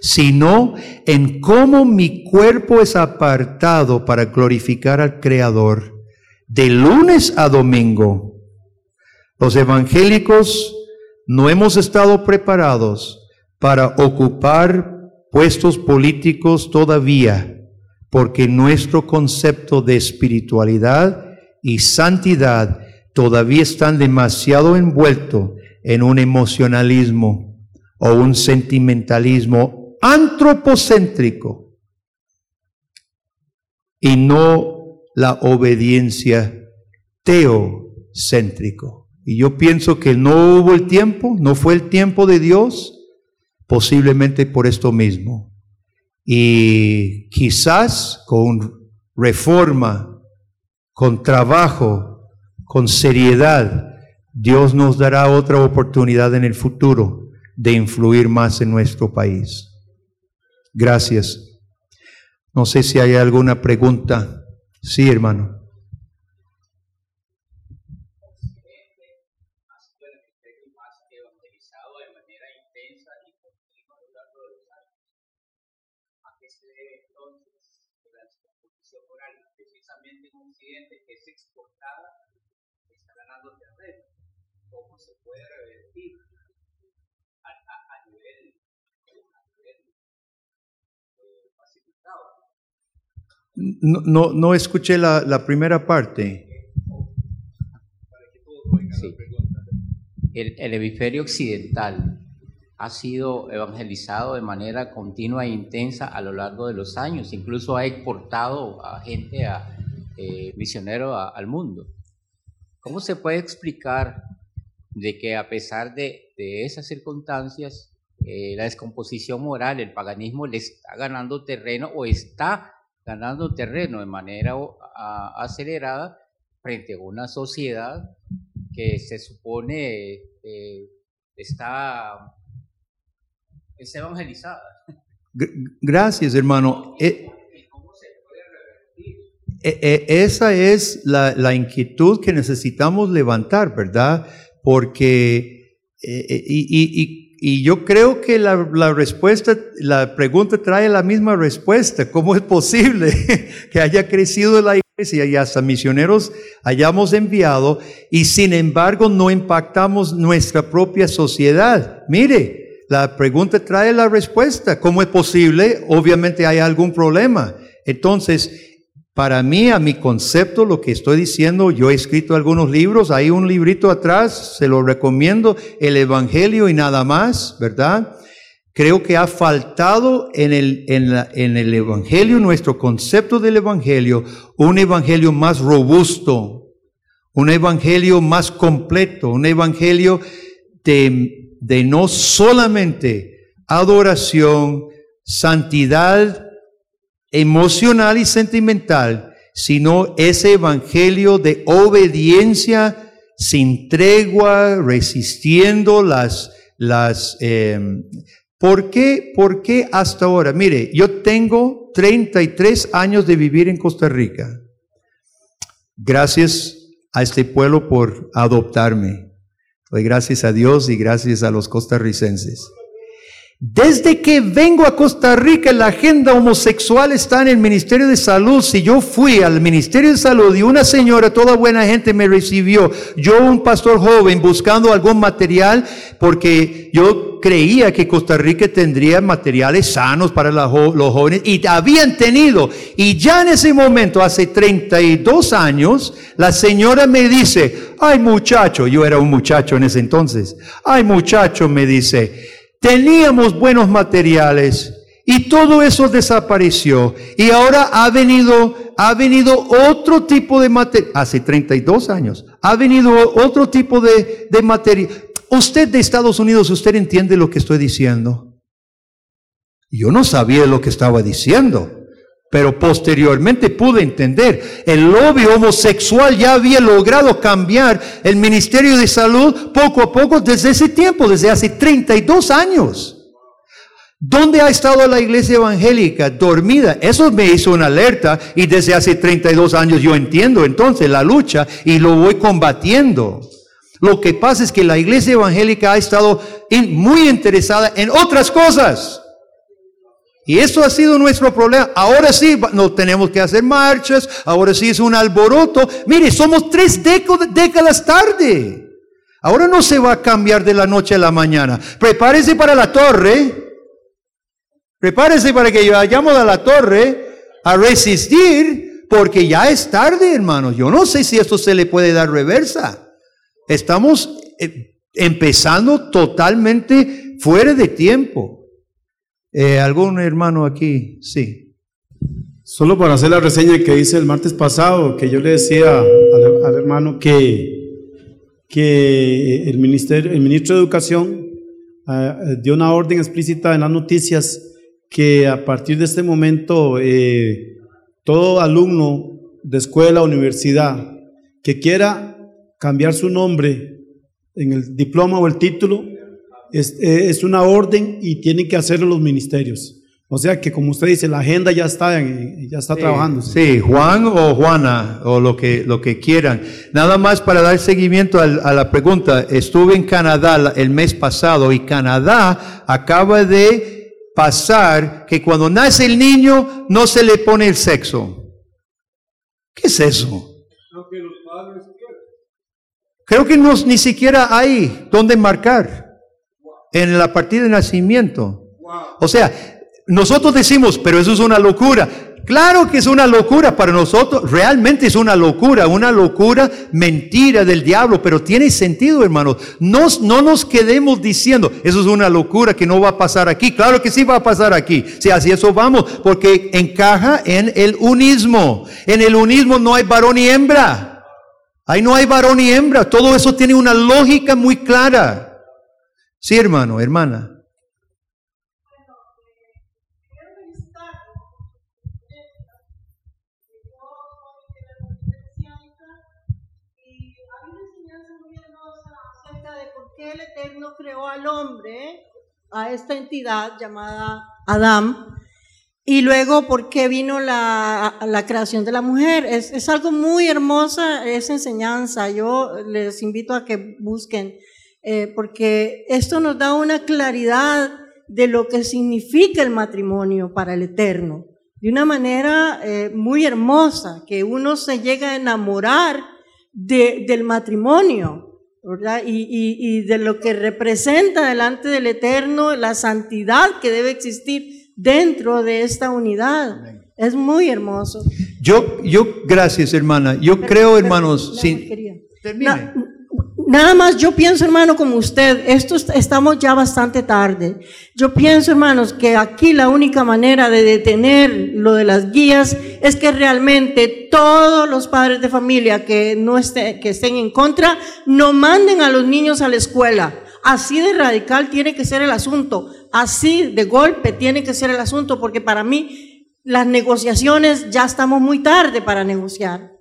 sino en cómo mi cuerpo es apartado para glorificar al Creador de lunes a domingo los evangélicos no hemos estado preparados para ocupar puestos políticos todavía, porque nuestro concepto de espiritualidad y santidad todavía están demasiado envueltos en un emocionalismo o un sentimentalismo antropocéntrico y no la obediencia teocéntrico. Y yo pienso que no hubo el tiempo, no fue el tiempo de Dios, posiblemente por esto mismo. Y quizás con reforma, con trabajo, con seriedad, Dios nos dará otra oportunidad en el futuro de influir más en nuestro país. Gracias. No sé si hay alguna pregunta. Sí, hermano. No, no, escuché la, primera parte.
Sí. El, el, hemisferio occidental ha sido evangelizado de manera continua e intensa a lo largo de los años, incluso ha exportado a gente, a eh, misioneros al mundo. ¿Cómo se puede explicar de que a pesar de, de esas circunstancias, eh, la descomposición moral, el paganismo le está ganando terreno o está ganando terreno de manera acelerada frente a una sociedad que se supone eh, está, evangelizada.
Gracias, hermano. Eh, eh, esa es la, inquietud que necesitamos levantar, ¿verdad? Porque, y yo creo que la, la, respuesta, la pregunta trae la misma respuesta. ¿Cómo es posible [laughs] que haya crecido la iglesia y hasta misioneros hayamos enviado y sin embargo no impactamos nuestra propia sociedad? Mire, la pregunta trae la respuesta. ¿Cómo es posible? Obviamente hay algún problema. Entonces, para mí, a mi concepto, lo que estoy diciendo, yo he escrito algunos libros, hay un librito atrás, se lo recomiendo, el Evangelio y nada más, ¿verdad? Creo que ha faltado en el, en, en el Evangelio, nuestro concepto del Evangelio, un Evangelio más robusto, un Evangelio más completo, un Evangelio de, de no solamente adoración, santidad, emocional y sentimental, sino ese evangelio de obediencia sin tregua, resistiendo las, las, eh, ¿por qué, ¿por qué hasta ahora? Mire, yo tengo 33 años de vivir en Costa Rica. Gracias a este pueblo por adoptarme. Gracias a Dios y gracias a los costarricenses. Desde que vengo a Costa Rica, la agenda homosexual está en el Ministerio de Salud. Si yo fui al Ministerio de Salud y una señora, toda buena gente, me recibió, yo un pastor joven buscando algún material, porque yo creía que Costa Rica tendría materiales sanos para los jóvenes, y habían tenido. Y ya en ese momento, hace 32 años, la señora me dice, ay muchacho, yo era un muchacho en ese entonces, ay muchacho, me dice, teníamos buenos materiales y todo eso desapareció. Y ahora ha venido ha venido otro tipo de material hace 32 años ha venido otro tipo de, de material usted de Estados Unidos usted entiende lo que estoy diciendo yo no sabía lo que estaba diciendo pero posteriormente pude entender, el lobby homosexual ya había logrado cambiar el Ministerio de Salud poco a poco desde ese tiempo, desde hace 32 años. ¿Dónde ha estado la iglesia evangélica? Dormida. Eso me hizo una alerta y desde hace 32 años yo entiendo entonces la lucha y lo voy combatiendo. Lo que pasa es que la iglesia evangélica ha estado muy interesada en otras cosas. Y eso ha sido nuestro problema. Ahora sí, no tenemos que hacer marchas, ahora sí es un alboroto. Mire, somos tres décadas tarde. Ahora no se va a cambiar de la noche a la mañana. Prepárese para la torre. Prepárese para que vayamos a la torre a resistir, porque ya es tarde, hermanos. Yo no sé si esto se le puede dar reversa. Estamos eh, empezando totalmente fuera de tiempo. Eh, ¿Algún hermano aquí? Sí.
Solo para hacer la reseña que hice el martes pasado, que yo le decía al, hermano que, el, ministerio, el ministro de Educación ah, dio una orden explícita en las noticias que a partir de este momento eh, todo alumno de escuela, universidad, que quiera cambiar su nombre en el diploma o el título, es, eh, es una orden y tienen que hacerlo los ministerios. O sea que como usted dice, la agenda ya está, ya está trabajando.
Sí, Juan o Juana o lo que, lo que quieran. Nada más para dar seguimiento a, la pregunta. Estuve en Canadá el mes pasado y Canadá acaba de pasar que cuando nace el niño no se le pone el sexo. ¿Qué es eso? Creo que no, ni siquiera hay donde marcar en la partida de nacimiento. O sea, nosotros decimos, pero eso es una locura. Claro que es una locura para nosotros, realmente es una locura, una locura mentira del diablo, pero tiene sentido, hermanos. No, no nos quedemos diciendo, eso es una locura que no va a pasar aquí. Claro que sí va a pasar aquí. Si así eso vamos, porque encaja en el unismo. En el unismo no hay varón y hembra. Ahí no hay varón y hembra. Todo eso tiene una lógica muy clara. Sí, hermano, hermana.
el Eterno creó al hombre, a esta entidad llamada Adán, y luego por qué vino la, la creación de la mujer. Es, es, algo muy hermosa esa enseñanza. Yo les invito a que busquen, eh, porque esto nos da una claridad de lo que significa el matrimonio para el Eterno, de una manera eh, muy hermosa, que uno se llega a enamorar de, del matrimonio. Y, de lo que representa delante del Eterno la santidad que debe existir dentro de esta unidad. Es muy hermoso.
Yo, yo, gracias hermana. Yo creo, hermanos, sin,
termine. Nada más yo pienso, hermano, como usted, esto estamos ya bastante tarde. Yo pienso, hermanos, que aquí la única manera de detener lo de las guías es que realmente todos los padres de familia que no estén, que estén en contra, no manden a los niños a la escuela. Así de radical tiene que ser el asunto. Así de golpe tiene que ser el asunto, porque para mí las negociaciones ya estamos muy tarde para negociar.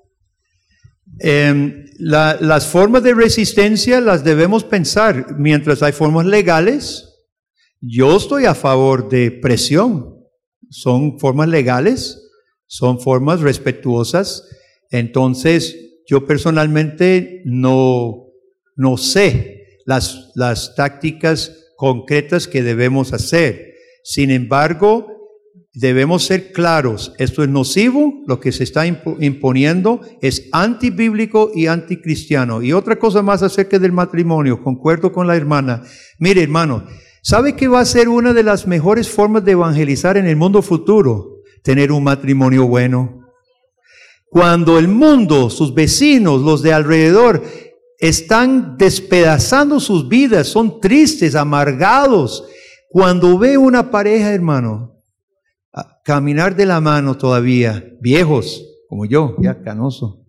Em, las formas de resistencia las debemos pensar mientras hay formas legales. Yo estoy a favor de presión. Son formas legales, son formas respetuosas. Entonces, yo personalmente no, no sé las, las tácticas concretas que debemos hacer. Sin embargo, debemos ser claros, esto es nocivo, lo que se está imponiendo es antibíblico y anticristiano. Y otra cosa más acerca del matrimonio, concuerdo con la hermana. Mire, hermano, ¿sabe que va a ser una de las mejores formas de evangelizar en el mundo futuro? Tener un matrimonio bueno. Cuando el mundo, sus vecinos, los de alrededor, están despedazando sus vidas, son tristes, amargados. Cuando ve una pareja, hermano, caminar de la mano todavía, viejos como yo, ya canoso.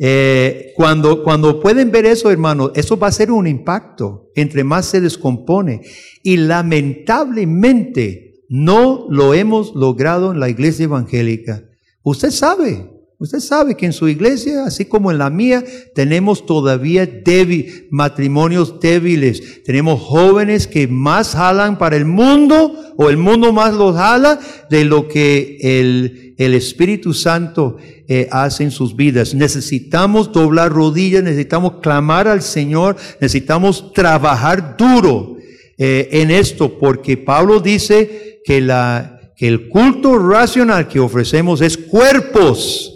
Eh, cuando, cuando pueden ver eso, hermano, eso va a ser un impacto entre más se descompone. Y lamentablemente no lo hemos logrado en la iglesia evangélica. Usted sabe, Usted sabe que en su iglesia, así como en la mía, tenemos todavía débil, matrimonios débiles. Tenemos jóvenes que más jalan para el mundo o el mundo más los jala de lo que el, el Espíritu Santo eh, hace en sus vidas. Necesitamos doblar rodillas, necesitamos clamar al Señor, necesitamos trabajar duro eh, en esto, porque Pablo dice que, la, que el culto racional que ofrecemos es cuerpos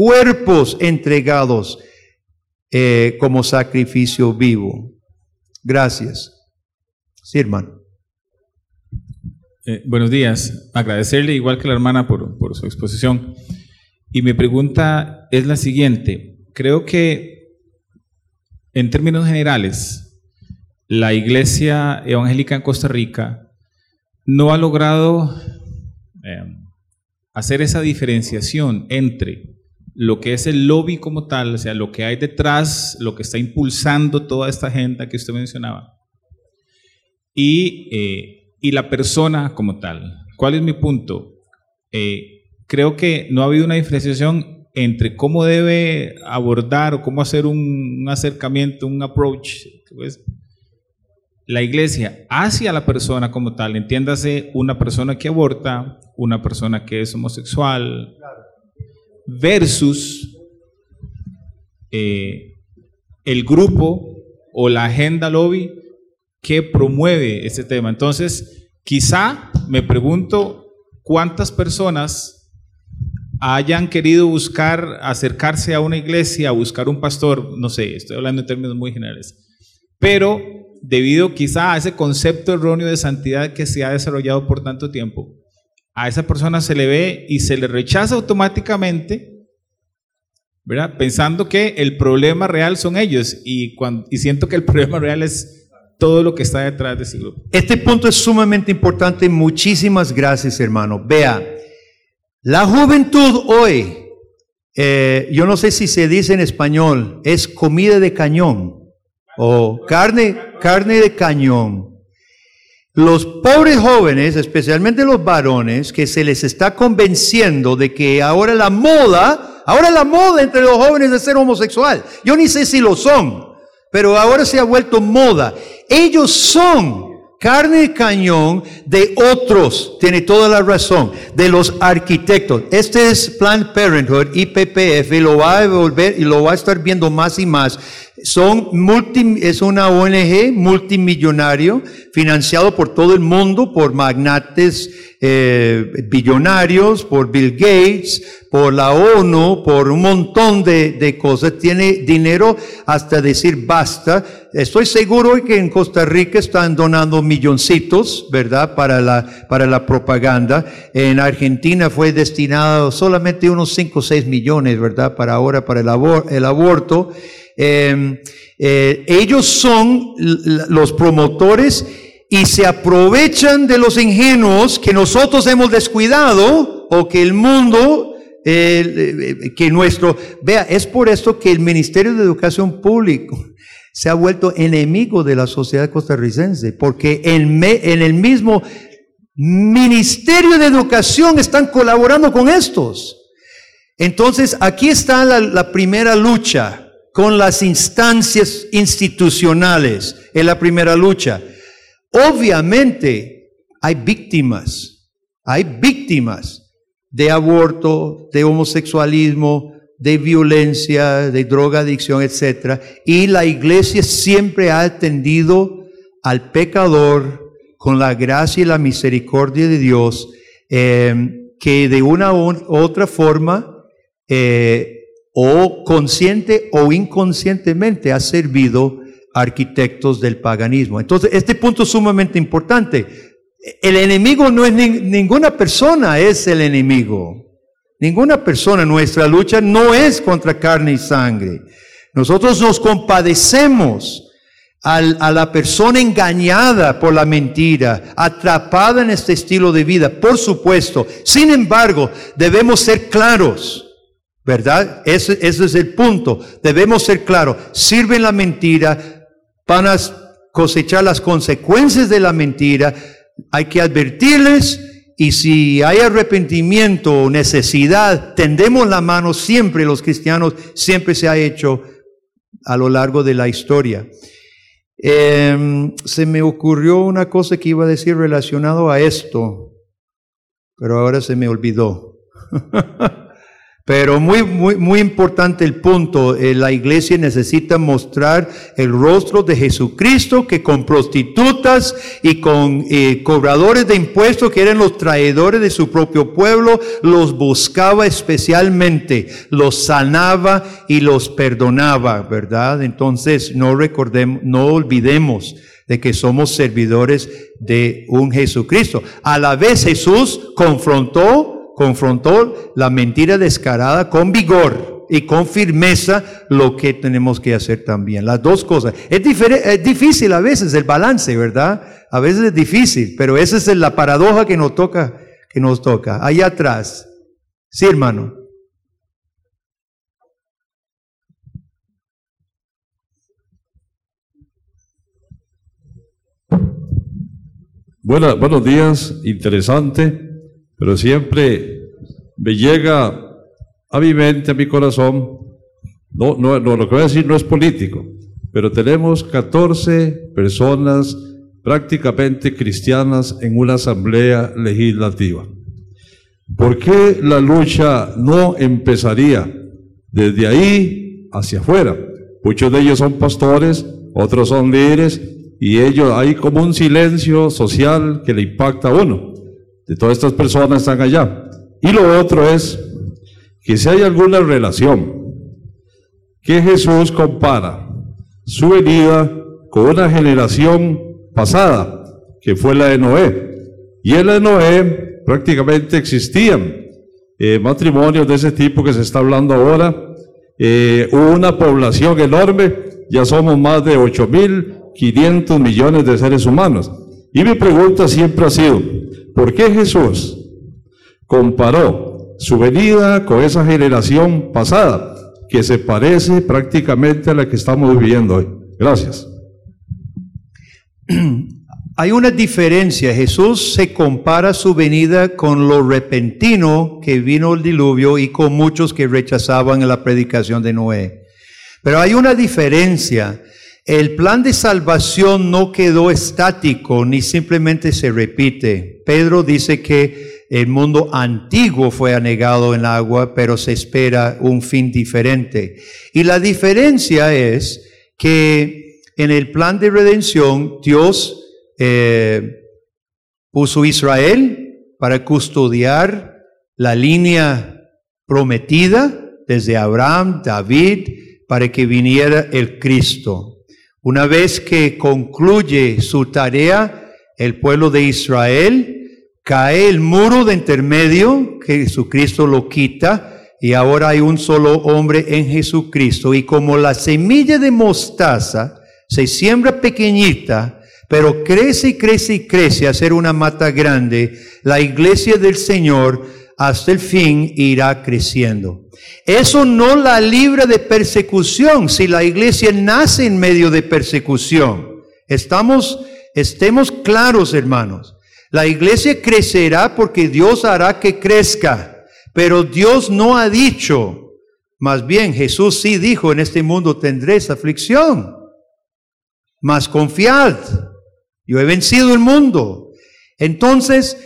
cuerpos entregados eh, como sacrificio vivo. Gracias. Sí, hermano.
Eh, buenos días. Agradecerle igual que la hermana por, por su exposición. Y mi pregunta es la siguiente. Creo que en términos generales, la iglesia evangélica en Costa Rica no ha logrado eh, hacer esa diferenciación entre lo que es el lobby como tal, o sea, lo que hay detrás, lo que está impulsando toda esta agenda que usted mencionaba, y, eh, y la persona como tal. ¿Cuál es mi punto? Eh, creo que no ha habido una diferenciación entre cómo debe abordar o cómo hacer un, acercamiento, un approach, pues, la iglesia hacia la persona como tal, entiéndase una persona que aborta, una persona que es homosexual, versus eh, el grupo o la agenda lobby que promueve ese tema. Entonces, quizá me pregunto cuántas personas hayan querido buscar acercarse a una iglesia, a buscar un pastor, no sé, estoy hablando en términos muy generales, pero debido quizá a ese concepto erróneo de santidad que se ha desarrollado por tanto tiempo, a esa persona se le ve y se le rechaza automáticamente, ¿verdad? Pensando que el problema real son ellos y, cuando, y siento que el [laughs] problema real es todo lo que está detrás de ese grupo.
Este punto es sumamente importante. Muchísimas gracias, hermano. Vea, la juventud hoy, eh, yo no sé si se dice en español, es comida de cañón o carne, carne de cañón. Los pobres jóvenes, especialmente los varones, que se les está convenciendo de que ahora la moda, ahora la moda entre los jóvenes es ser homosexual. Yo ni sé si lo son, pero ahora se ha vuelto moda. Ellos son carne de cañón de otros, tiene toda la razón, de los arquitectos. Este es Planned Parenthood, IPPF, y lo va a volver y lo va a estar viendo más y más. Son multi, es una ONG multimillonario financiado por todo el mundo, por magnates eh, billonarios, por Bill Gates, por la ONU, por un montón de, de cosas. Tiene dinero hasta decir basta. Estoy seguro que en Costa Rica están donando milloncitos, ¿verdad? Para la, para la propaganda. En Argentina fue destinado solamente unos 5 o 6 millones, ¿verdad? Para ahora, para el, abor el aborto. Eh, eh, ellos son los promotores y se aprovechan de los ingenuos que nosotros hemos descuidado o que el mundo, eh, que nuestro, vea, es por esto que el Ministerio de Educación Pública se ha vuelto enemigo de la sociedad costarricense, porque en, el mismo Ministerio de Educación están colaborando con estos. Entonces, aquí está la primera lucha con las instancias institucionales en la primera lucha. Obviamente hay víctimas, hay víctimas de aborto, de homosexualismo, de violencia, de drogadicción, etc. Y la iglesia siempre ha atendido al pecador con la gracia y la misericordia de Dios, eh, que de una u otra forma eh, o consciente o inconscientemente ha servido arquitectos del paganismo. Entonces, este punto es sumamente importante. El enemigo no es ninguna persona, es el enemigo. Ninguna persona, nuestra lucha no es contra carne y sangre. Nosotros nos compadecemos a la persona engañada por la mentira, atrapada en este estilo de vida, por supuesto. Sin embargo, debemos ser claros ¿Verdad? Ese, es el punto. Debemos ser claros. Sirven la mentira, van a cosechar las consecuencias de la mentira. Hay que advertirles y si hay arrepentimiento o necesidad, tendemos la mano siempre, los cristianos, siempre se ha hecho a lo largo de la historia. Em, se me ocurrió una cosa que iba a decir relacionado a esto, pero ahora se me olvidó. [laughs] Pero muy, muy, muy importante el punto, eh, la iglesia necesita mostrar el rostro de Jesucristo que con prostitutas y con eh, cobradores de impuestos que eran los traidores de su propio pueblo, los buscaba especialmente, los sanaba y los perdonaba, ¿verdad? Entonces no recordemos, no olvidemos de que somos servidores de un Jesucristo. A la vez Jesús confrontó confrontó la mentira descarada con vigor y con firmeza lo que tenemos que hacer también. Las dos cosas. Es, es difícil a veces el balance, ¿verdad? A veces es difícil, pero esa es la paradoja que nos toca, que nos toca. Allá atrás. Sí, hermano.
Bueno, buenos días, interesante pero siempre me llega a mi mente, a mi corazón, no, no, no, lo que voy a decir no es político, pero tenemos 14 personas prácticamente cristianas en una asamblea legislativa. ¿Por qué la lucha no empezaría desde ahí hacia afuera? Muchos de ellos son pastores, otros son líderes, y ellos hay como un silencio social que le impacta a uno de todas estas personas están allá. Y lo otro es que si hay alguna relación que Jesús compara su venida con una generación pasada, que fue la de Noé. Y en la de Noé prácticamente existían eh, matrimonios de ese tipo que se está hablando ahora. Eh, una población enorme, ya somos más de 8.500 millones de seres humanos. Y mi pregunta siempre ha sido, ¿Por qué Jesús comparó su venida con esa generación pasada que se parece prácticamente a la que estamos viviendo hoy? Gracias. [clears throat]
Hay una diferencia. Jesús se compara su venida con lo repentino que vino el diluvio y con muchos que rechazaban la predicación de Noé. Pero hay una diferencia. El plan de salvación no quedó estático ni simplemente se repite. Pedro dice que el mundo antiguo fue anegado en agua, pero se espera un fin diferente. Y la diferencia es que en el plan de redención Dios eh, puso Israel para custodiar la línea prometida desde Abraham, David, para que viniera el Cristo. Una vez que concluye su tarea, el pueblo de Israel cae el muro de intermedio, que Jesucristo lo quita, y ahora hay un solo hombre en Jesucristo. Y como la semilla de mostaza se siembra pequeñita, pero crece y crece y crece a ser una mata grande, la iglesia del Señor hasta el fin irá creciendo. Eso no la libra de persecución si la iglesia nace en medio de persecución. Estamos, estemos claros, hermanos. La iglesia crecerá porque Dios hará que crezca, pero Dios no ha dicho, más bien Jesús sí dijo, en este mundo tendréis aflicción, mas confiad, yo he vencido el mundo. Entonces,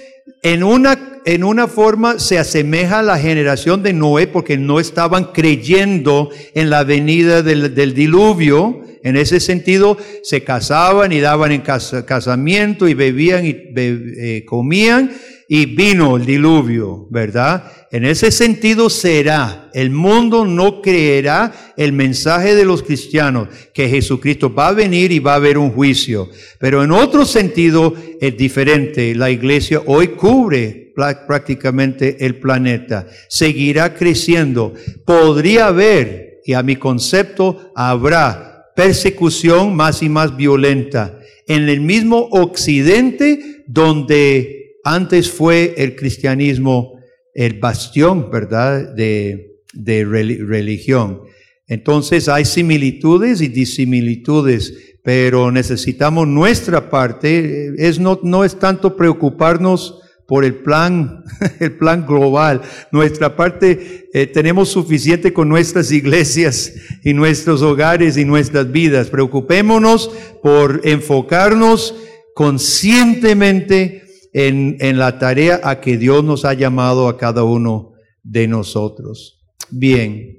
en una en una forma se asemeja a la generación de Noé porque no estaban creyendo en la venida del, diluvio. En ese sentido, se casaban y daban en casamiento y bebían y eh, comían y vino el diluvio, ¿verdad? En ese sentido será, el mundo no creerá el mensaje de los cristianos, que Jesucristo va a venir y va a haber un juicio. Pero en otro sentido es diferente. La iglesia hoy cubre prácticamente el planeta. Seguirá creciendo. Podría haber, y a mi concepto, habrá persecución más y más violenta. En el mismo occidente donde antes fue el cristianismo el bastión, ¿verdad?, de, religión. Entonces hay similitudes y disimilitudes, pero necesitamos nuestra parte. Es no, no es tanto preocuparnos por el plan, [laughs] el plan global. Nuestra parte eh, tenemos suficiente con nuestras iglesias y nuestros hogares y nuestras vidas. Preocupémonos por enfocarnos conscientemente en, la tarea a que Dios nos ha llamado a cada uno de nosotros. Bien.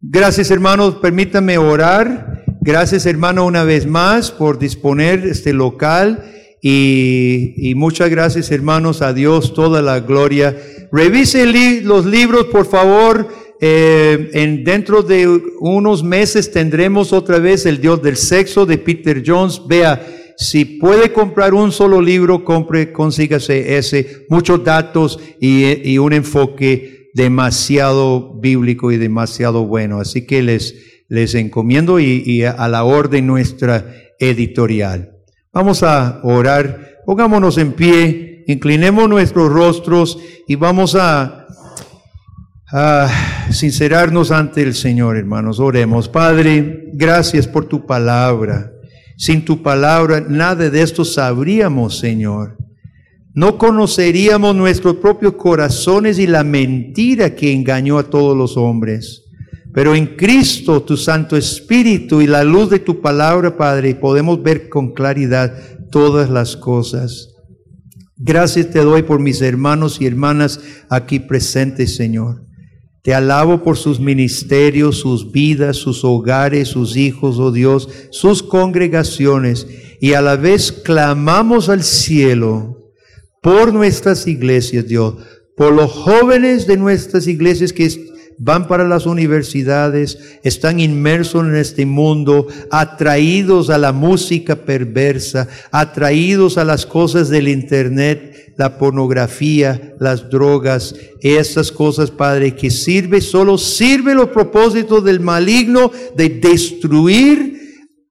Gracias hermanos, permítanme orar. Gracias hermano una vez más por disponer este local y, y muchas gracias hermanos a Dios toda la gloria. Revisen li- los libros por favor. Eh, en dentro de unos meses tendremos otra vez el Dios del sexo de Peter Jones. Vea, si puede comprar un solo libro, compre, consígase ese. Muchos datos y, y un enfoque demasiado bíblico y demasiado bueno. Así que les, les encomiendo y, y a la orden nuestra editorial. Vamos a orar. Pongámonos en pie, inclinemos nuestros rostros y vamos a sincerarnos ante el Señor, hermanos. Oremos. Padre, gracias por tu palabra. Sin tu palabra, nada de esto sabríamos, Señor. No conoceríamos nuestros propios corazones y la mentira que engañó a todos los hombres. Pero en Cristo, tu Santo Espíritu y la luz de tu palabra, Padre, podemos ver con claridad todas las cosas. Gracias te doy por mis hermanos y hermanas aquí presentes, Señor. Te alabo por sus ministerios, sus vidas, sus hogares, sus hijos, oh Dios, sus congregaciones. Y a la vez clamamos al cielo por nuestras iglesias, Dios, por los jóvenes de nuestras iglesias que van para las universidades, están inmersos en este mundo, atraídos a la música perversa, atraídos a las cosas del internet, la pornografía, las drogas, esas cosas, Padre, que sirve, solo sirve los propósitos del maligno de destruir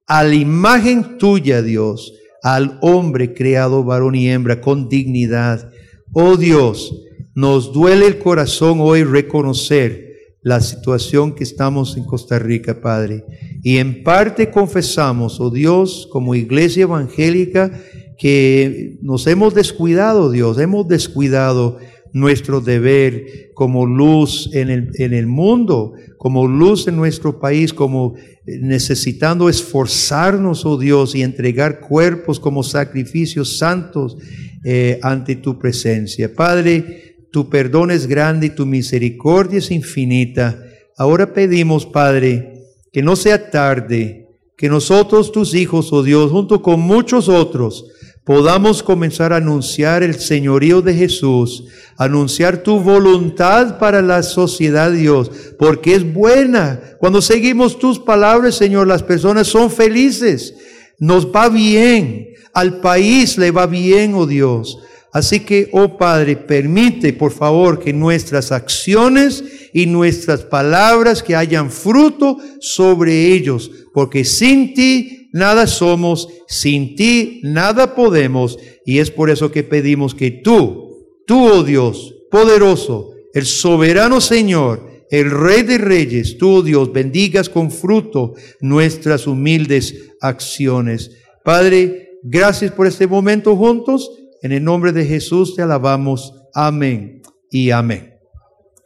a la imagen tuya, Dios, al hombre creado varón y hembra con dignidad. Oh Dios, nos duele el corazón hoy reconocer la situación que estamos en Costa Rica, Padre. Y en parte confesamos, oh Dios, como iglesia evangélica, que nos hemos descuidado, Dios, hemos descuidado nuestro deber como luz en el, en el mundo, como luz en nuestro país, como necesitando esforzarnos, oh Dios, y entregar cuerpos como sacrificios santos eh, ante tu presencia. Padre, tu perdón es grande y tu misericordia es infinita. Ahora pedimos, Padre, que no sea tarde, que nosotros, tus hijos, oh Dios, junto con muchos otros, podamos comenzar a anunciar el señorío de Jesús, anunciar tu voluntad para la sociedad, Dios, porque es buena. Cuando seguimos tus palabras, Señor, las personas son felices, nos va bien, al país le va bien, oh Dios. Así que, oh Padre, permite, por favor, que nuestras acciones y nuestras palabras que hayan fruto sobre ellos, porque sin ti nada somos, sin ti nada podemos, y es por eso que pedimos que tú, tú, oh Dios, poderoso, el soberano Señor, el Rey de Reyes, tú, oh Dios, bendigas con fruto nuestras humildes acciones. Padre, gracias por este momento juntos. En el nombre de Jesús te alabamos. Amén y amén.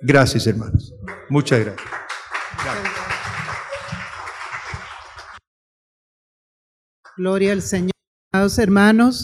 Gracias, hermanos. Muchas gracias.
Gloria al Señor. Amados hermanos,